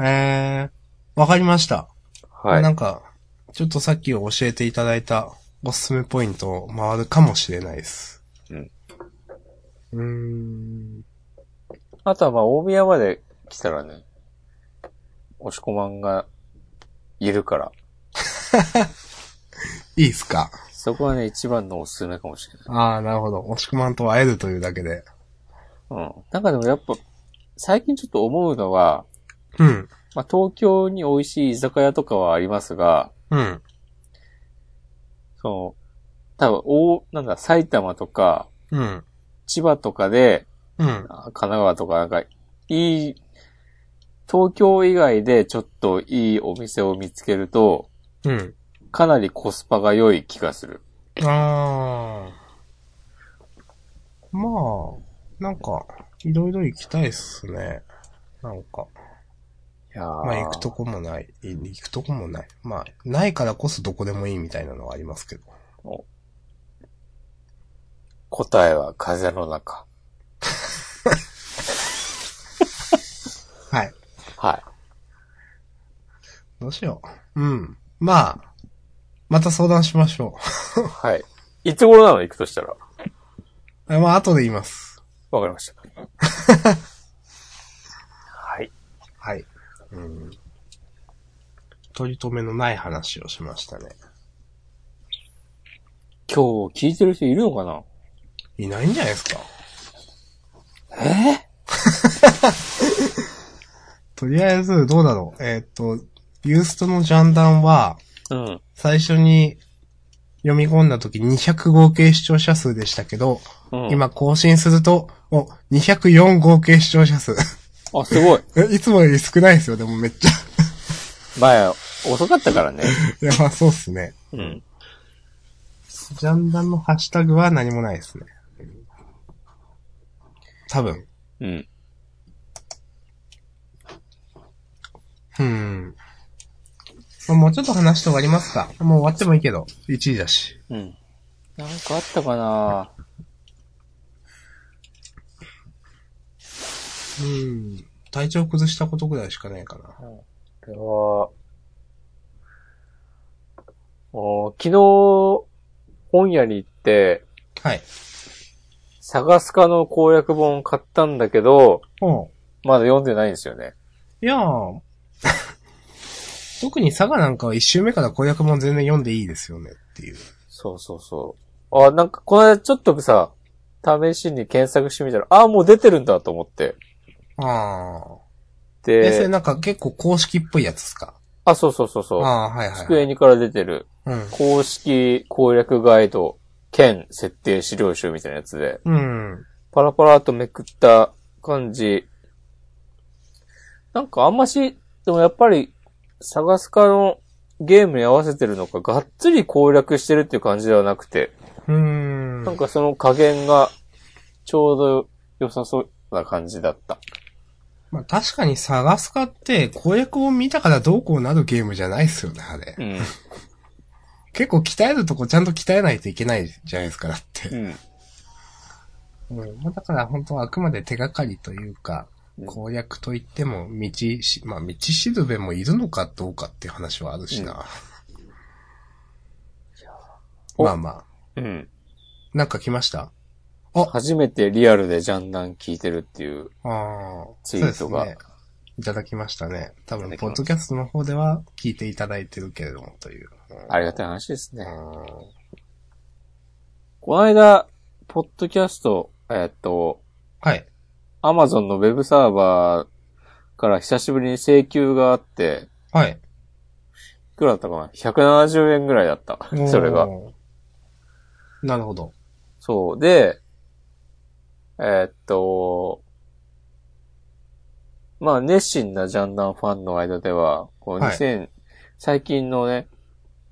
ええわかりました。はいな。んか、ちょっとさっき教えていただいたおすすめポイントを回るかもしれないです。うん。うーん。あとはまあ、大宮まで来たらね、押し込まんがいるから、<laughs> いいっすか？そこはね、一番のおすすめかもしれない。ああ、なるほど。押し込まんと会えるというだけで。うん。なんかでもやっぱ、最近ちょっと思うのは、うん。まあ、東京に美味しい居酒屋とかはありますが、うん。その、多分、大、なんだ、埼玉とか、うん。千葉とかで、うん。あ神奈川とかなんか、いい、東京以外でちょっといいお店を見つけると、うん。かなりコスパが良い気がする。ああ。まあ、なんか、いろいろ行きたいっすね。なんか、いやーまあ行くとこもない。い行くとこもない。まあ、ないからこそどこでもいいみたいなのはありますけど。答えは風の中。はい。はい。どうしよう。うん。まあ、また相談しましょ <laughs> はい。いつ頃なの？行くとしたら。まあ、後で言います。わかりました。はい。はい。うん。取り留めのない話をしましたね。今日聞いてる人いるのかな？いないんじゃないですかえ？<laughs> とりあえず、どうだろう。えーっと、ユーストのジャンダンは、うん。最初に読み込んだ時200合計視聴者数でしたけど、うん、今更新すると、お、204合計視聴者数。あ、すごい。<laughs> えいつもより少ないですよ、でもめっちゃ。前、遅かったからね。<laughs> いや、まあそうっすね。うん。ジャンダンのハッシュタグは何もないですね。多分。うん。うん。まあもうちょっと話して終わりますか。もう終わってもいいけど、1時だし。うん。なんかあったかなうん。体調崩したことぐらいしかないかな。これは、お昨日、本屋に行って、はい。探すかの攻略本買ったんだけど、おまだ読んでないんですよね。いやー <laughs> 特に佐賀なんかは一周目から攻略本全然読んでいいですよねっていう。そうそうそう。あ、なんか、この間ちょっとさ、試しに検索してみたら、あ、もう出てるんだと思って。ああ。え、それで、なんか結構公式っぽいやつですか？あ、そうそうそうそう。ああ、はいはい、机はい。にから出てるうん。公式攻略ガイド兼設定資料集みたいなやつで、うん。パラパラっとめくった感じ。なんかあんましでもやっぱり、探すかのゲームに合わせてるのか、がっつり攻略してるっていう感じではなくて、うーん。なんかその加減がちょうど良さそうな感じだった。まあ確かに探すかって、攻略を見たからどうこうなるゲームじゃないっすよね、あれう。ん。結構鍛えるとこちゃんと鍛えないといけないじゃないですか、だって。うん。うん。まあだから本当はあくまで手がかりというかう、ん攻略といっても、道し、まあ道しるべもいるのかどうかっていう話はあるしな。おまあまあ。うん。なんか来ました？初めてリアルでジャンダン聞いてるっていう。ああ。ツイートがそうですね。いただきましたね。多ただきますポッドキャストの方では聞いていただいてるけれども、という。うんありがたい話ですね。うんこの間、ポッドキャスト、えっと、はい。アマゾンのウェブサーバーから久しぶりに請求があって、はい。いくらだったかな ?170 円ぐらいだった。それが。おー。なるほど。そう。で、えーっと、まあ、熱心なジャンダンファンの間では、このはい2000、最近のね、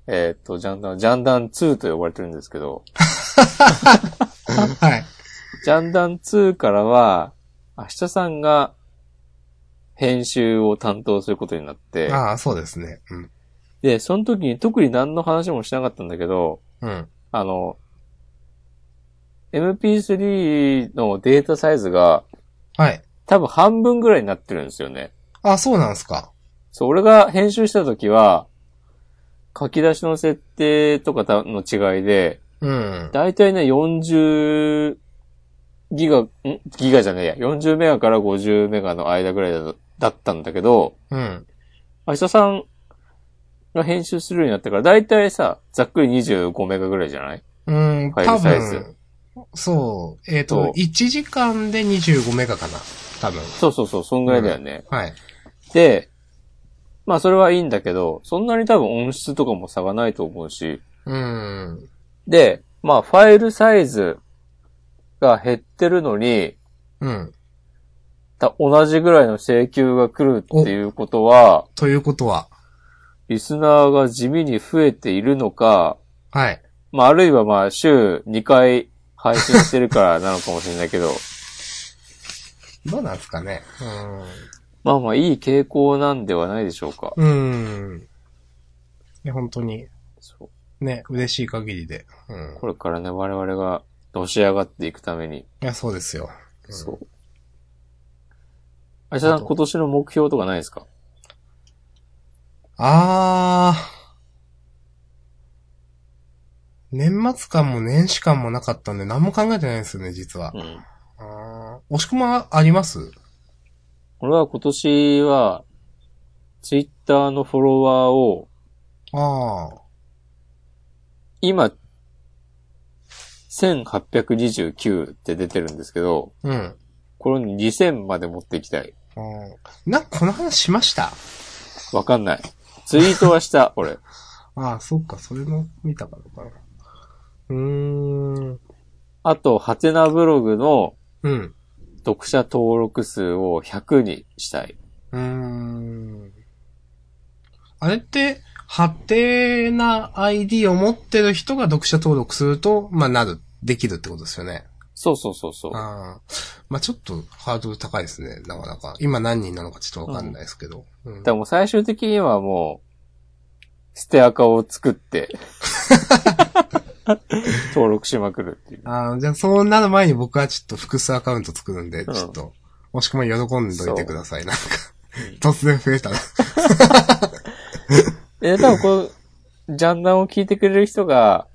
えーっと、ジャンダン、ジャンダン2と呼ばれてるんですけど、<laughs> はい。ジャンダン2からは、明日さんが編集を担当することになって、ああ、そうですね。うん。で、その時に特に何の話もしなかったんだけど、うん。あの、MP3 のデータサイズがはい。多分半分ぐらいになってるんですよね。あ、そうなんですか。そう、俺が編集した時は、書き出しの設定とかの違いで、うん。だいたいね、40ギガ、ん？ギガじゃねえや、40メガから50メガの間ぐらいだだったんだけど、うん。明日さんが編集するようになってから、だいたいさ、ざっくり25メガぐらいじゃない？うん、ファイ多ルサイズ分、そう。えっ、そうと、1時間で25メガかな。多分。そうそうそう、そんぐらいだよね。はい。で、まあそれはいいんだけど、そんなに多分音質とかも差がないと思うし、うん。で、まあファイルサイズが減ってるのに、うん。た同じぐらいの請求が来るっていうことは、ということは、リスナーが地味に増えているのか、はい。まああるいはまあ週2回配信してるからなのかもしれないけど、<laughs> どうなんですかね。まあまあいい傾向なんではないでしょうか。うん。本当に、そうね、嬉しい限りで。うん。これからね、我々がのし上がっていくために、いや、そうですよ。うんそう。あしさん今年の目標とかないですか？あー。年末感も年始感もなかったんで何も考えてないんですよね、実はう。ん。あー。押し込まあります？俺は今年は、ツイッターのフォロワーを、あー。今、1829って出てるんですけど、うん。これを2000まで持っていきたい。あーなんかこの話しました？わかんない。ツイートはした、<laughs> 俺。ああ、そっか、それも見たからかな。うーん。あと、ハテナブログのうん。読者登録数を100にしたい。うーん。あれって、ハテな ID を持ってる人が読者登録すると、まあ、なる、できるってことですよね。そうそうそうそう。ああ。まあ、ちょっとハードル高いですね、なかなか。今何人なのかちょっとわかんないですけど。うんでも最終的にはもう、捨てアカを作って、<laughs> <laughs> 登録しまくるっていう。ああ、じゃあそうなる前に僕はちょっと複数アカウント作るんで、うんちょっと、もしくも喜んどいてください。なんかうん、<laughs> 突然増えたら。<laughs> え、多分この、ジャンダンを聞いてくれる人が、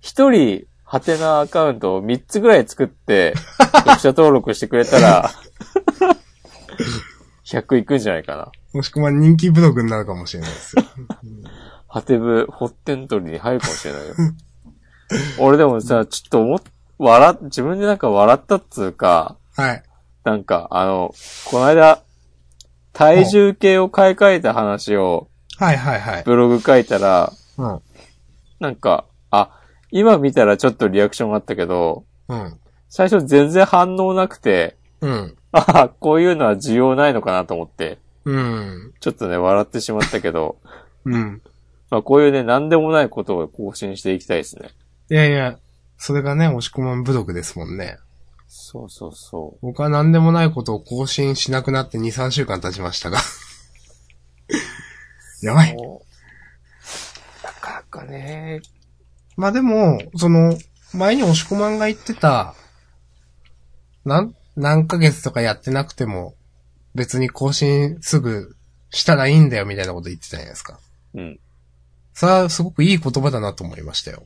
一人、ハテナアカウントを3つぐらい作って、読者登録してくれたら、100いくんじゃないかな。もしくは人気ブログになるかもしれないですよ。ハテブ、ホッテントリーに入るかもしれないよ。<laughs> 俺でもさ、ちょっと思っ、笑っ、自分でなんか笑ったっつうか、はい。なんか、あの、この間、体重計を買い替えた話をはいはいはい。ブログ書いたら、うん。なんか、あ、今見たらちょっとリアクションあったけど、うん。最初全然反応なくて、うん。あこういうのは需要ないのかなと思って、ううん。ちょっとね、笑ってしまったけど、うん。まあこういうね、なんでもないことを更新していきたいですね。いやいや、それがね、押し込まんブログですもんね。そうそうそ僕は何でもないことを更新しなくなって2、3週間経ちましたが。<laughs> やばう。い。なかなかね、まあでも、その、前に押し込まんが言ってた、なん、何ヶ月とかやってなくても、別に更新すぐしたらいいんだよみたいなこと言ってたじゃないですか。うん。それはすごくいい言葉だなと思いましたよ。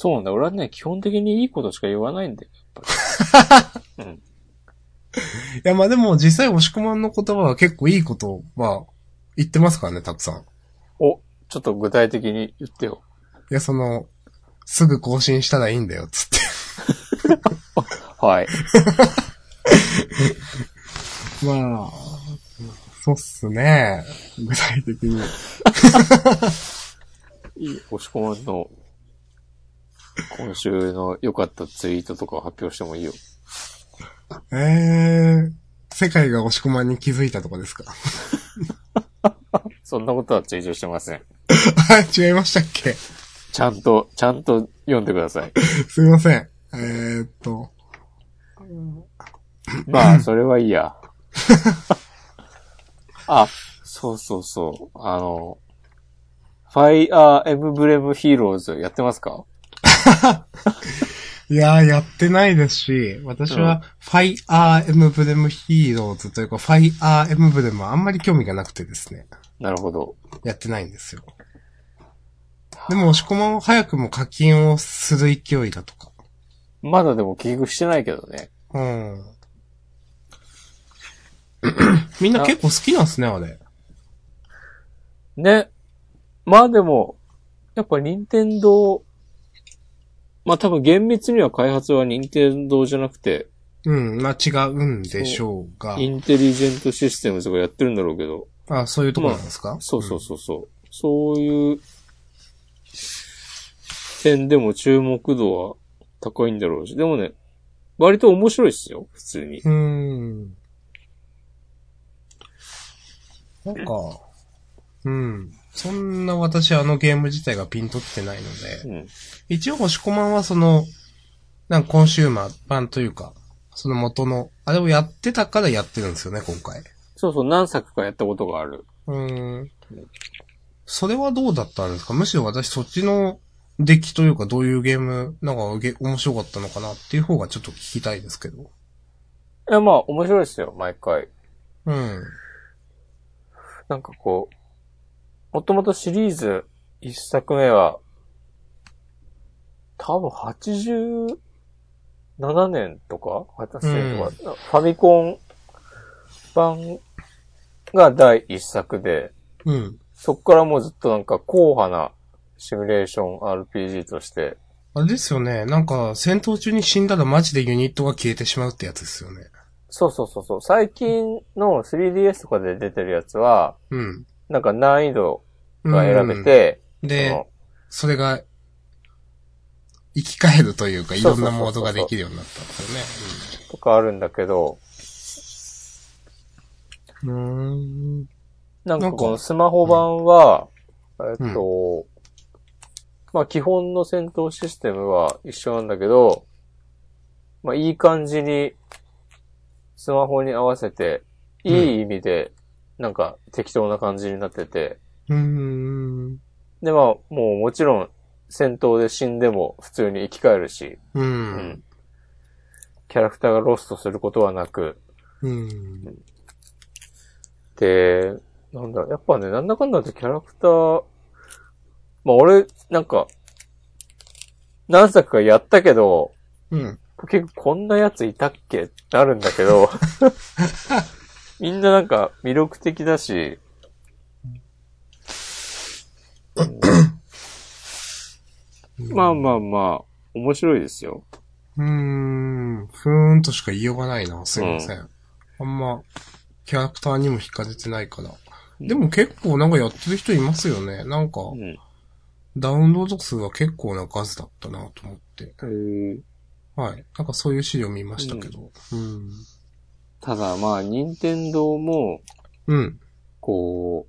そうなんだ。俺はね、基本的にいいことしか言わないんだよ。やっぱり <laughs> うん。いやまあでも実際押し込まんの言葉は結構いいことは言ってますからね、たくさん。お、ちょっと具体的に言ってよ。いや、その、すぐ更新したらいいんだよ、つって。<laughs> はい。<laughs> まあ、そうっすね。具体的に。いい、押し込まんの、今週の良かったツイートとかを発表してもいいよ。えー、世界が押し込まんに気づいたとかですか？そんなことはツイートしてません。あ、違いましたっけ？ちゃんと、ちゃんと読んでください。すいません。えー、っと、まあ、それはいいや。<laughs> あ、そうそうそう。あの、ファイアーエムブレムヒーローズやってますか？いやー、やってないですし、私は、ファイアーエムブレムヒーローズというか、ファイアーエムブレムはあんまり興味がなくてですね。なるほど。やってないんですよ。でも、押し込まんは早くも課金をする勢いだとか。まだでも寄付してないけどね。うん。みんな結構好きなんすね、あれ。ね。まあでも、やっぱ任天堂、まあ多分厳密には開発は任天堂じゃなくて、うん、まあ違うんでしょうが。インテリジェントシステムズがやってるんだろうけど、あ、そういうところなんですか、そうそうそうそう。そういう点でも注目度は高いんだろうし、でもね、割と面白いっすよ、普通に。うーん。なんか、うん。そんな私あのゲーム自体がピンとってないので、うん。一応星コマンはその、なんかコンシューマー版というか、その元の、あれをやってたからやってるんですよね、今回。そうそう、何作かやったことがある。うーん。それはどうだったんですか？むしろ私そっちの出来というかどういうゲーム、なんかゲ面白かったのかなっていう方がちょっと聞きたいですけど。いや、まあ、面白いですよ、毎回。うん。なんかこう、もともとシリーズ一作目は、多分87年とか ?8 年とか、ファミコン版が第一作で、うん。そっからもうずっとなんか硬派なシミュレーション RPG として、あれですよね。なんか、戦闘中に死んだらマジでユニットが消えてしまうってやつですよね。そうそうそうそう、最近の 3DS とかで出てるやつは、うん。なんか難易度が選べて、うん、でそれが、生き返るというか、いろんなモードができるようになったんですよね。とかあるんだけど、うん。なんかなんかこのスマホ版は、えっと、まあ基本の戦闘システムは一緒なんだけど、まあいい感じにスマホに合わせて、いい意味でなんか適当な感じになってて、うーん。でまあもうもちろん戦闘で死んでも普通に生き返るし、う。うんん。キャラクターがロストすることはなく、うん。で、なんだ、やっぱね、なんだかんだとキャラクター、まあ俺、なんか、何作かやったけど、うん。結構こんなやついたっけ？ってなるんだけど、<laughs> みんななんか魅力的だし、うんまあまあまあ、面白いですよ。うーん。ふーんとしか言いようがないな。すいません。あんま、キャラクターにも惹かれてないから。でも結構なんかやってる人いますよね。なんか、うん。ダウンロード数は結構な数だったなと思って。はい。なんかそういう資料見ましたけど。うん。ただまあ、任天堂も、うん。こ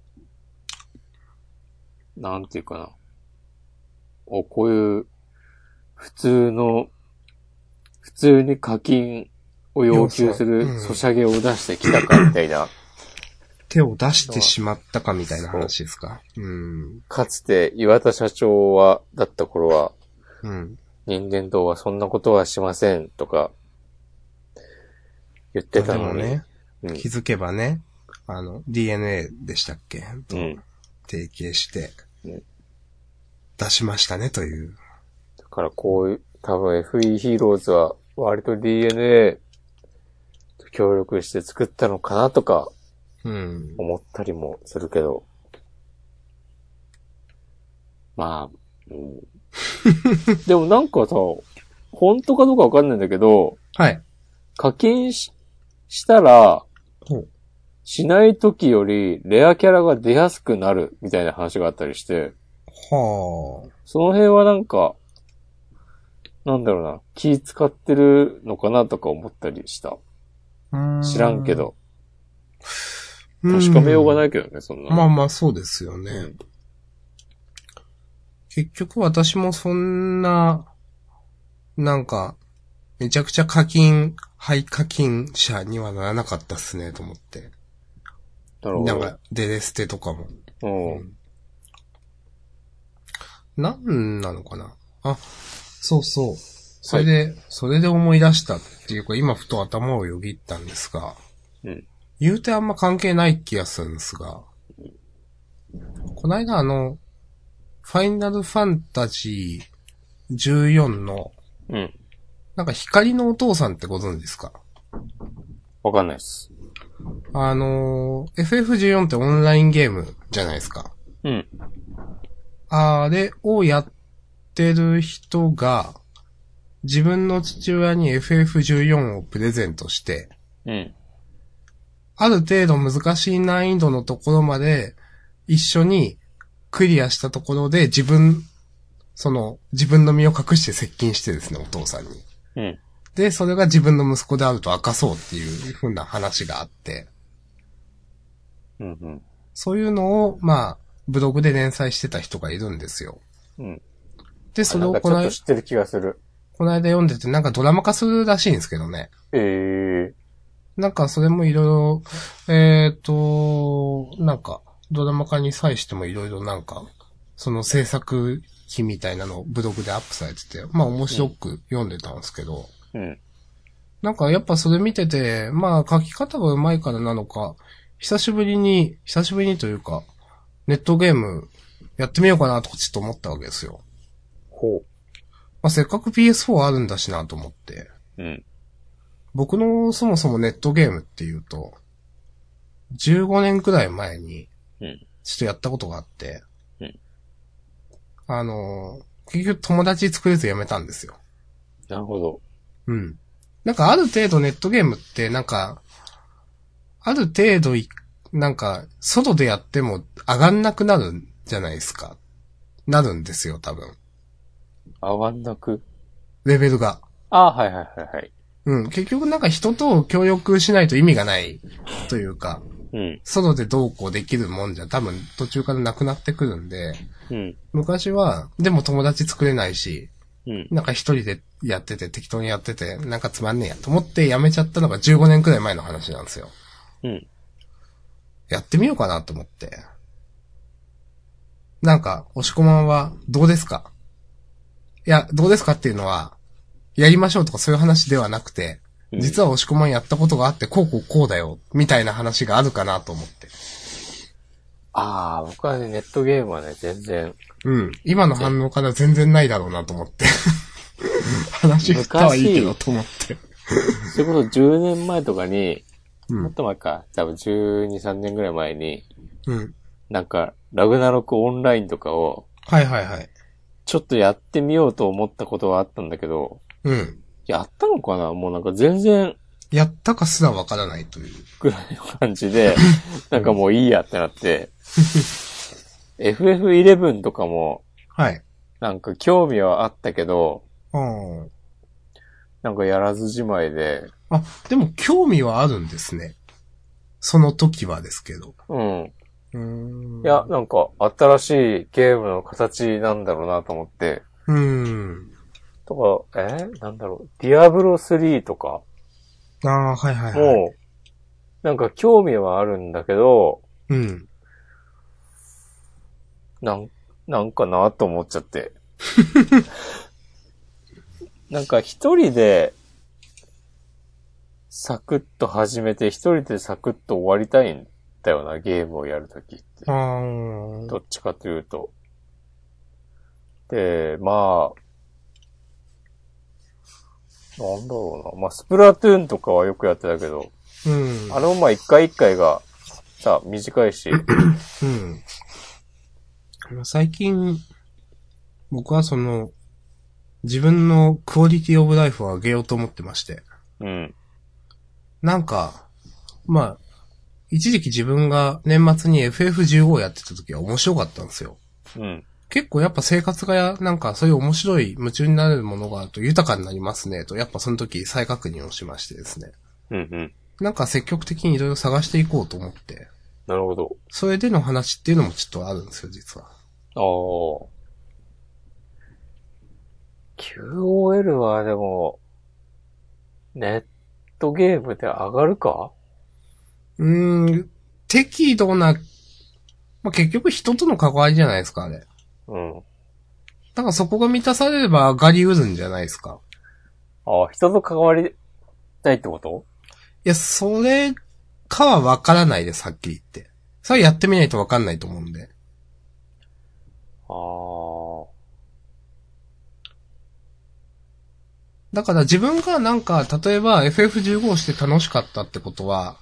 う、なんていうかな。お、こういう、普通の、普通に課金を要求する要素うんソシャゲを出してきたかみたいな。<coughs> 手を出してしまったかみたいな話ですか？うん。かつて岩田社長は、だった頃は、うん。任天堂はそんなことはしませんとか、言ってたのに。ね、うん。気づけばね、あの、DNA でしたっけ？とうん。提携してうん、出しましたねという。だからこういう、多分 FE ヒーローズは割と DNA と協力して作ったのかなとかうん。思ったりもするけど。まあ、うん、<laughs> でもなんかさ、本当かどうかわかんないんだけど、はい。課金ししたら、ほう。しない時よりレアキャラが出やすくなるみたいな話があったりして、はあ。その辺はなんか、なんだろうな、気使ってるのかなとか思ったりした。知らんけ。ど。確かめようがないいけどね、そんな。まあまあそうですよね。うん結局私もそんな、なんか、めちゃくちゃ課金、廃課金者にはならなかったっすね、と思って。なるほど。なんか、デレステとかも。うん。なんなのかな？あ、そうそう。それで、それで思い出したっていうか、今ふと頭をよぎったんですが、うん。言うてあんま関係ない気がするんですが、こないだあの、ファイナルファンタジー14の、うん。なんか光のお父さんってご存知ですか？わかんないっす。あのー、FF14 ってオンラインゲームじゃないですか。うん。あれをやってる人が、自分の父親に FF14 をプレゼントして、うん。ある程度難しい難易度のところまで一緒にクリアしたところで自分、その自分の身を隠して接近してですね、お父さんに。うん。で、それが自分の息子であると明かそうっていう風な話があって、うん。うん。そういうのを、まあ、ブログで連載してた人がいるんですよ。うん。で、それをこの間知ってる気がする。この間読んでてなんかドラマ化するらしいんですけどね。ええなんかそれもいろいろ、えっ、と、なんか、ドラマ化に際してもいろいろなんか、その制作費みたいなのをブログでアップされてて、まあ面白く読んでたんですけど、うん。なんかやっぱそれ見てて、まあ書き方が上手いからなのか、久しぶりに、久しぶりにというか、ネットゲームやってみようかなとかちょっと思ったわけですよ。ほまあせっかく PS4 あるんだしなと思って。う。うん。僕のそもそもネットゲームっていうと、15年くらい前に、うん。ちょっとやったことがあって、うんあのー、結局友達作れずやめたんですよ。なるほど。うん。なんかある程度ネットゲームってなんか、ある程度い、なんか、外でやっても上がんなくなるんじゃないですか。なるんですよ、多分。あわんなく？レベルが。ああ、はいはいはいはい。うん。結局なんか人と協力しないと意味がないというか、うん。外でどうこうできるもんじゃ多分途中からなくなってくるんで、うん。昔は、でも友達作れないし、うん。なんか一人でやってて適当にやってて、なんかつまんねえやと思ってやめちゃったのが15年くらい前の話なんですよ。うん。やってみようかなと思って。なんか、押し込まんはどうですか？いや、どうですかっていうのは、やりましょうとかそういう話ではなくて、うん実は押し込まんやったことがあって、こうこうこうだよ、みたいな話があるかなと思って。ああ、僕はね、ネットゲームはね、全然、うん。今の反応から全然ないだろうなと思って。話振ったはいいけどと思って。それこそ10年前とかに、うん。もっと前か、多分12、3年ぐらい前に、うん。なんか、ラグナロクオンラインとかを、はいはいはい。ちょっとやってみようと思ったことはあったんだけど、うん。やったのかな？もうなんか全然やったかすらわからないという。ぐらいの感じで、<laughs> なんかもういいやってなって、FF11 とかも、はい。なんか興味はあったけど、うん。なんかやらずじまいで、あ、でも興味はあるんですね。その時はですけど。うん。うーんいや、、なんか、新しいゲームの形なんだろうなと思って。うーん。とか、え？ーなんだろう。ディアブロ3とかああ、はいはいはい。も、なんか興味はあるんだけど、うん。なん、なんかなと思っちゃって。<laughs> なんか一人で、サクッと始めて、一人でサクッと終わりたいんだよな、ゲームをやるときって。どっちかというと。で、まあ、なんだろうな。まあ、スプラトゥーンとかはよくやってたけど、うん。あの、まあ、一回一回が、さ、短いし、うん。最近、僕はその、自分のクオリティオブライフを上げようと思ってまして。うん。なんか、まあ、一時期自分が年末に FF15 をやってた時は面白かったんですよ。うん。結構やっぱ生活がや、なんかそういう面白い夢中になれるものがあると豊かになりますねと、やっぱその時再確認をしましてですね。うん、うん。なんか積極的にいろいろ探していこうと思って、なるほど。それでの話っていうのもちょっとあるんですよ、実は。ああ。QOL はでも、ネットゲームで上がるか？うーん、適度な、まあ、結局人との関わりじゃないですか、あれ。うん。だからそこが満たされれば上がりうるんじゃないですか。ああ、人と関わりたいってこと？いや、それかはわからないです、はっきり言って。それはやってみないとわかんないと思うんで。ああ。だから自分がなんか、例えば FF15 をして楽しかったってことは、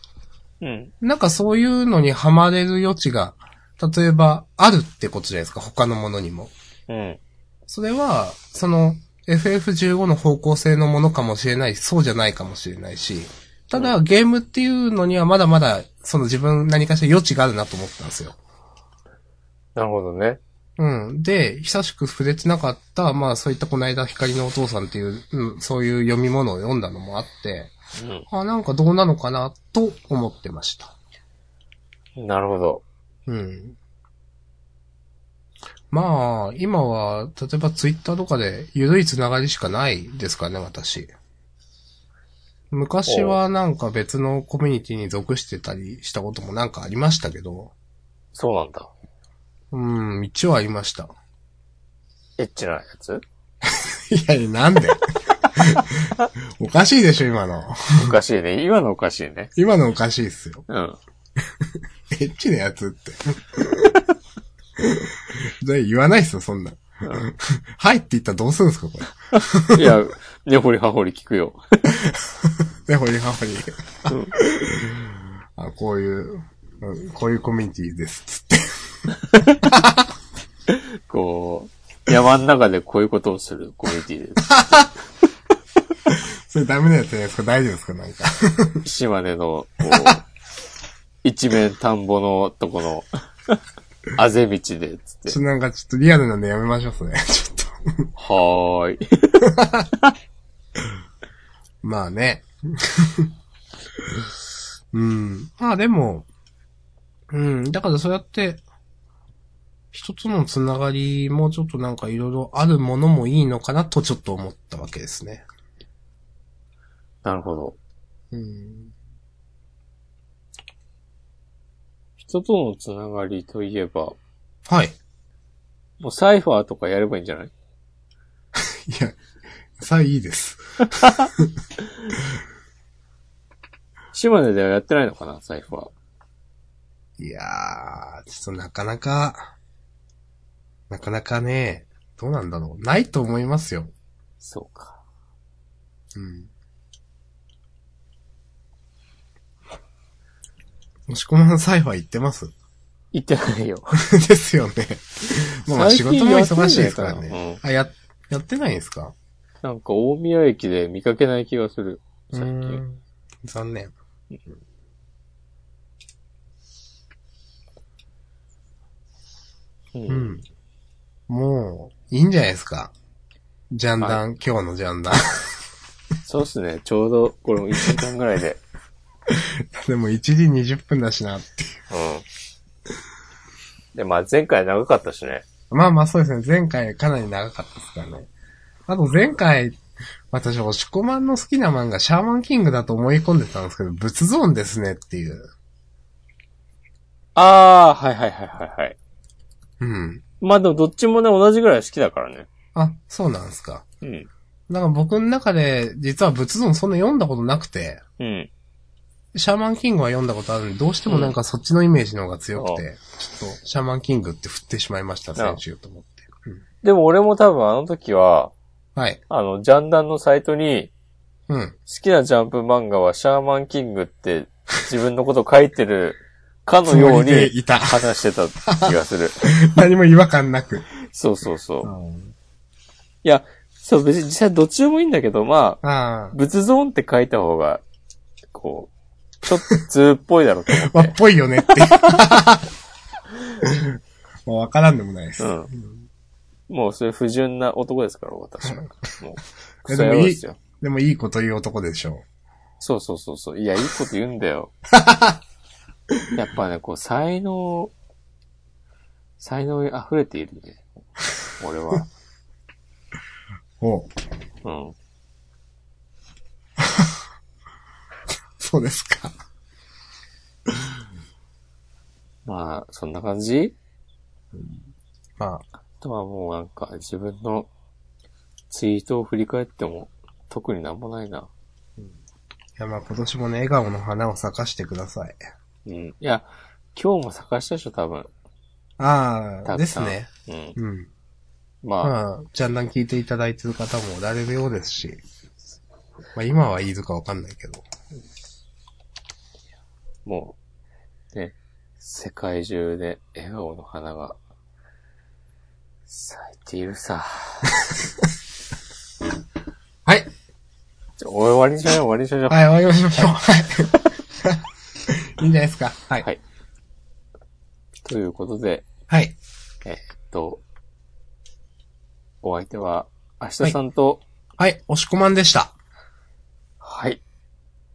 うん。なんかそういうのにハマれる余地が、例えばあるってことじゃないですか、他のものにも。うん。それは、その、FF15 の方向性のものかもしれないし、そうじゃないかもしれないし、ただ、ゲームっていうのにはまだまだ、その自分何かしら余地があるなと思ったんですよ。なるほどね。うん。で、久しく触れてなかった、まあそういったこの間光のお父さんっていう、うん、そういう読み物を読んだのもあって、あ、なんかどうなのかな、と思ってました。うん。なるほど。うん。まあ、今は、例えばツイッターとかで緩いつながりしかないですかね、私。昔はなんか別のコミュニティに属してたりしたこともなんかありましたけど、そうなんだ。うん、一応ありました。エッチなやつ？い <laughs> やいや、なんで？<laughs> おかしいでしょ、今の。おかしいね。今のおかしいね。今のおかしいっすよ。うん。<laughs> エッチなやつって。<laughs> で言わないっすよ、そんな。<laughs> はいって言ったらどうするんですか、これ。いや、根掘り葉掘り聞くよ。ね、ほりはほり。うんあ、こういう、うんこういうコミュニティです、つって。こう、山の中でこういうことをするコミュニティです。それダメなやつじゃないですか大丈夫ですかなんか。島根の、こう、一面田んぼのとこの、あぜ道で、つってちょ。なんかちょっとリアルなんでやめましょう、それ。ちょっと。はーい。まあね。うん。まあでも、うん。だからそうやって、人とのつながりもちょっとなんかいろいろあるものもいいのかなとちょっと思ったわけですね。なるほど。うん。人とのつながりといえば、はい。もうサイファーとかやればいいんじゃない？<laughs> いや、さあいいです。<laughs> 島根ではやってないのかな、サイファー。いやー、ちょっとなかなか、なかなかね、どうなんだろう。ないと思いますよ。そうか。うん。もしこまんサイファー行ってます？行ってないよ。<laughs> ですよね。もうまあ仕事も忙しいですからね。あ、や、やってないんですか？なんか大宮駅で見かけない気がする。最近。ん。残念。う。うんん。もう、いいんじゃないですか？ジャンダン、今日のジャンダン。<laughs> そうっすね。ちょうど、これも1週間ぐらいで。<laughs> でも1時20分だしなっていう。うん。で、まあ前回長かったしね。まあまあそうですね。前回かなり長かったですからね。あと前回、私、押し込まんの好きな漫画、シャーマンキングだと思い込んでたんですけど、仏ゾーンですねっていう。ああ、はいはいはいはいはい。うん。まあでもどっちもね、同じぐらい好きだからね。あ、そうなんですか。うん。なんか僕の中で、実は仏ゾーンそんな読んだことなくて、うん。シャーマンキングは読んだことあるんで、どうしてもなんかそっちのイメージの方が強くて、うちょっと、シャーマンキングって振ってしまいました、先週と思って。うんでも俺も多分あの時は、はい。あの、ジャンダンのサイトに、うん。好きなジャンプ漫画はシャーマンキングって自分のこと書いてるかのようにいた。話してた気がする。<laughs> 何も違和感なく。そうそうそう。いや、そう別に実際どっちでもいいんだけど、まあ、ああ。仏ゾーンって書いた方が、こう、ちょっと通っぽいだろうと思 <laughs> まあ、っ。ってぽいよねって。<laughs> もうわからんでもないです。うん。もうそういう不純な男ですから、私は。もう、<laughs> えクソ野郎ですよ。でもいいこと言う男でしょそうそうそうそう。いや、いいこと言うんだよ。やっぱね、こう、才能、才能に溢れているね。俺は。う。おううん。そうですか。<laughs> まあ、そんな感じ？まあ、あとはもうなんか、自分のツイートを振り返っても、特になんもないな。いやまあ今年もね、笑顔の花を咲かしてください。うん。いや、今日も探したでしょ、多分。ああ、たくさんですね。うん。うん。まあ、まあ、ジャンダン聞いていただいてる方もおられるようですし。まあ今はいいずかわかんないけど。もう、ね、世界中で笑顔の花が咲いているさ。<laughs> はい。じゃあ終わりにしましょう、終わりにしましょう。はい、終わりましょう。はい。<laughs> いいんじゃないですか。はい。はいということで、はい。えーっと、お相手は、明日さんと、はい、押し込まんでした。はい。